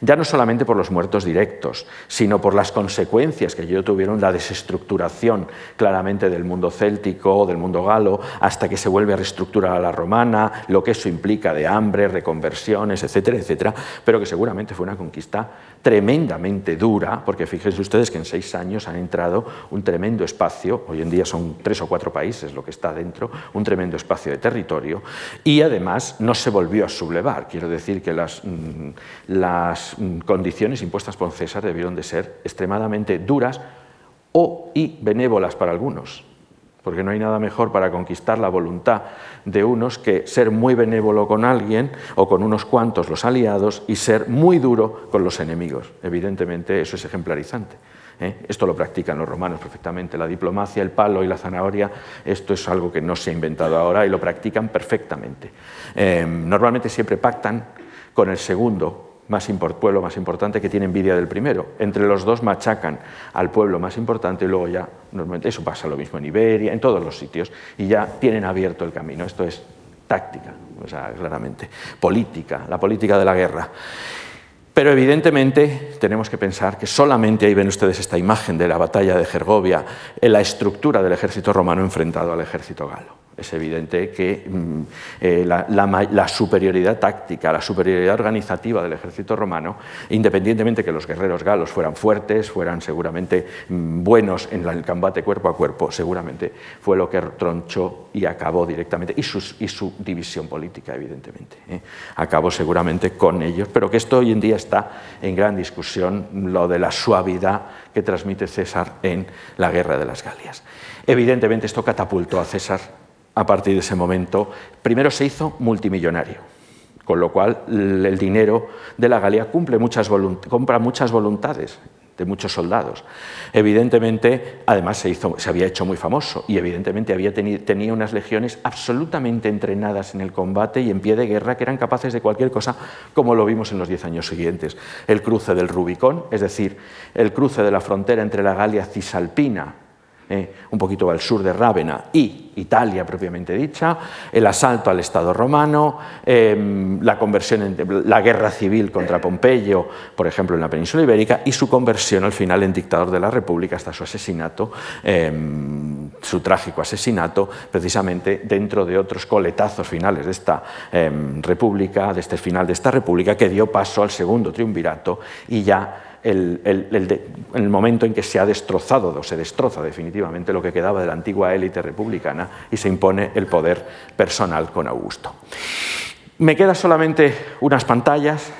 ya no solamente por los muertos directos, sino por las consecuencias que ello tuvieron la desestructuración claramente del mundo céltico, del mundo galo, hasta que se vuelve a reestructurar a la romana, lo que eso implica de hambre, reconversiones, etcétera, etcétera, pero que seguramente fue una conquista tremendamente dura, porque fíjense ustedes que en seis años han entrado un tremendo espacio, hoy en día son tres o cuatro países lo que está dentro, un tremendo espacio de territorio, y además no se volvió a sublevar. Quiero decir que las, mm, las mm, condiciones impuestas por César debieron de ser extremadamente duras o y benévolas para algunos porque no hay nada mejor para conquistar la voluntad de unos que ser muy benévolo con alguien o con unos cuantos los aliados y ser muy duro con los enemigos. Evidentemente eso es ejemplarizante. ¿eh? Esto lo practican los romanos perfectamente. La diplomacia, el palo y la zanahoria, esto es algo que no se ha inventado ahora y lo practican perfectamente. Eh, normalmente siempre pactan con el segundo más pueblo más importante que tiene envidia del primero. Entre los dos machacan al pueblo más importante y luego ya, normalmente eso pasa lo mismo en Iberia, en todos los sitios, y ya tienen abierto el camino. Esto es táctica, o sea, claramente, política, la política de la guerra. Pero evidentemente tenemos que pensar que solamente ahí ven ustedes esta imagen de la batalla de Gergovia, en la estructura del ejército romano enfrentado al ejército galo. Es evidente que mm, eh, la, superioridad táctica, la superioridad organizativa del ejército romano, independientemente de que los guerreros galos fueran fuertes, fueran seguramente mm, buenos en el combate cuerpo a cuerpo, seguramente fue lo que tronchó y acabó directamente, y, su división política, evidentemente. ¿eh? Acabó seguramente con ellos, pero que esto hoy en día está en gran discusión, lo de la suavidad que transmite César en la guerra de las Galias. Evidentemente esto catapultó a César a partir de ese momento, primero se hizo multimillonario, con lo cual el dinero de la Galia cumple muchas compra muchas voluntades de muchos soldados. Evidentemente, además se, hizo, se había hecho muy famoso y evidentemente había tenía unas legiones absolutamente entrenadas en el combate y en pie de guerra que eran capaces de cualquier cosa, como lo vimos en los diez años siguientes. El cruce del Rubicón, es decir, el cruce de la frontera entre la Galia cisalpina eh, un poquito al sur de Rávena, y Italia propiamente dicha, el asalto al Estado romano, em, la conversión en la guerra civil contra Pompeyo, por ejemplo, en la península ibérica, y su conversión al final en dictador de la República hasta su asesinato, em, su trágico asesinato, precisamente dentro de otros coletazos finales de esta em, República, de este final de esta República, que dio paso al segundo triunvirato y ya el, momento en que se ha destrozado o se destroza definitivamente lo que quedaba de la antigua élite republicana y se impone el poder personal con Augusto. Me quedan solamente unas pantallas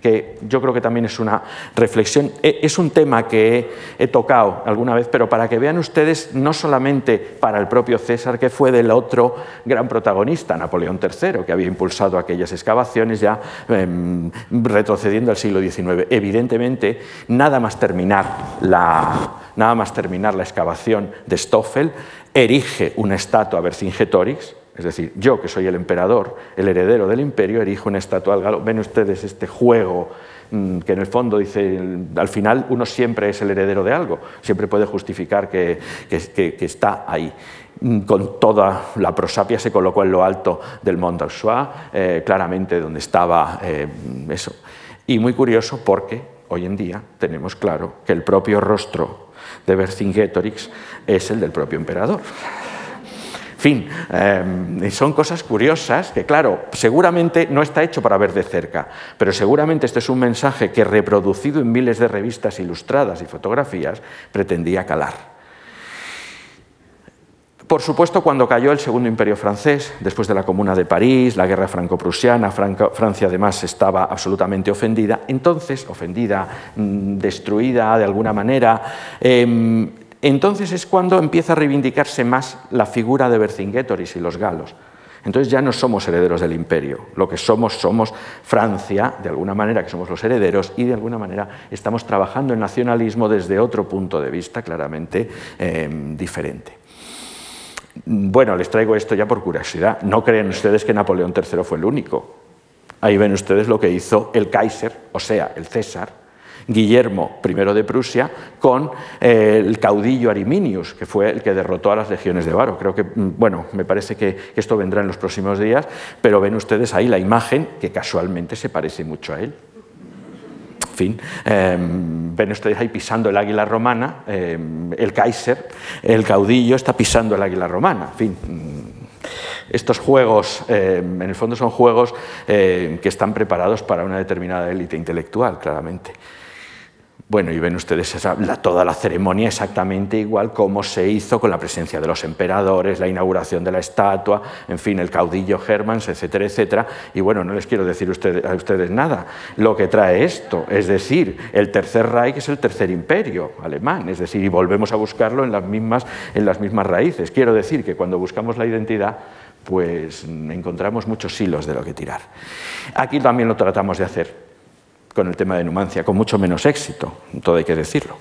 que yo creo que también es una reflexión, e, es un tema que he, tocado alguna vez, pero para que vean ustedes, no solamente para el propio César, que fue del otro gran protagonista, Napoleón III, que había impulsado aquellas excavaciones ya em, retrocediendo al siglo XIX. Evidentemente, nada más terminar la, nada más terminar la excavación de Stoffel, erige una estatua a Vercingetorix, es decir, yo que soy el emperador, el heredero del imperio, erijo una estatua al galo. Ven ustedes este juego mm, que en el fondo dice, al final uno siempre es el heredero de algo, siempre puede justificar que, está ahí. Mm, con toda la prosapia se colocó en lo alto del Mont d'Auxois, eh, claramente donde estaba eh, eso. Y muy curioso porque hoy en día tenemos claro que el propio rostro de Vercingetorix es el del propio emperador fin, em, son cosas curiosas que, claro, seguramente no está hecho para ver de cerca, pero seguramente este es un mensaje que, reproducido en miles de revistas ilustradas y fotografías, pretendía calar. Por supuesto, cuando cayó el Segundo Imperio francés, después de la Comuna de París, la Guerra franco-prusiana, Francia además estaba absolutamente ofendida, entonces, ofendida, mm, destruida de alguna manera, em, entonces es cuando empieza a reivindicarse más la figura de Vercingetorix y los galos. Entonces ya no somos herederos del imperio, lo que somos somos Francia, de alguna manera que somos los herederos y de alguna manera estamos trabajando el nacionalismo desde otro punto de vista claramente em, diferente. Bueno, les traigo esto ya por curiosidad. No creen ustedes que Napoleón III fue el único. Ahí ven ustedes lo que hizo el Kaiser, o sea, el César, Guillermo I de Prusia con eh, el caudillo Ariminius, que fue el que derrotó a las legiones de Varo. Creo que, mm, bueno, me parece que esto vendrá en los próximos días, pero ven ustedes ahí la imagen que casualmente se parece mucho a él. Fin, em, ven ustedes ahí pisando el águila romana, em, el Kaiser, el caudillo está pisando el águila romana. Fin, mm, estos juegos, em, en el fondo son juegos que están preparados para una determinada élite intelectual, claramente. Bueno, y ven ustedes toda la ceremonia exactamente igual como se hizo con la presencia de los emperadores, la inauguración de la estatua, en fin, el caudillo Hermans, etcétera, etcétera. Y bueno, no les quiero decir a ustedes nada. Lo que trae esto, es decir, el Tercer Reich es el tercer imperio alemán, es decir, y volvemos a buscarlo en las mismas, en las mismas raíces. Quiero decir que cuando buscamos la identidad, pues encontramos muchos hilos de lo que tirar. Aquí también lo tratamos de hacer con el tema de Numancia, con mucho menos éxito, todo hay que decirlo.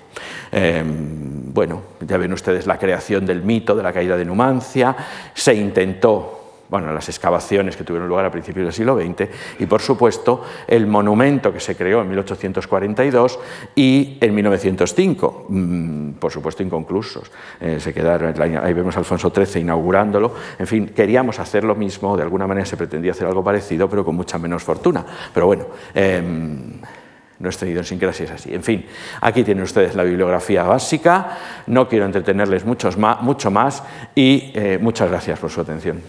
Em, bueno, ya ven ustedes la creación del mito de la caída de Numancia, se intentó bueno, las excavaciones que tuvieron lugar a principios del siglo XX y, por supuesto, el monumento que se creó en 1842 y en 1905, mm, por supuesto, inconclusos. Eh, se quedaron, ahí vemos a Alfonso XIII inaugurándolo. En fin, queríamos hacer lo mismo, de alguna manera se pretendía hacer algo parecido, pero con mucha menos fortuna. Pero bueno. Em, nuestra idiosincrasia es así. En fin, aquí tienen ustedes la bibliografía básica. No quiero entretenerles mucho más y eh, muchas gracias por su atención.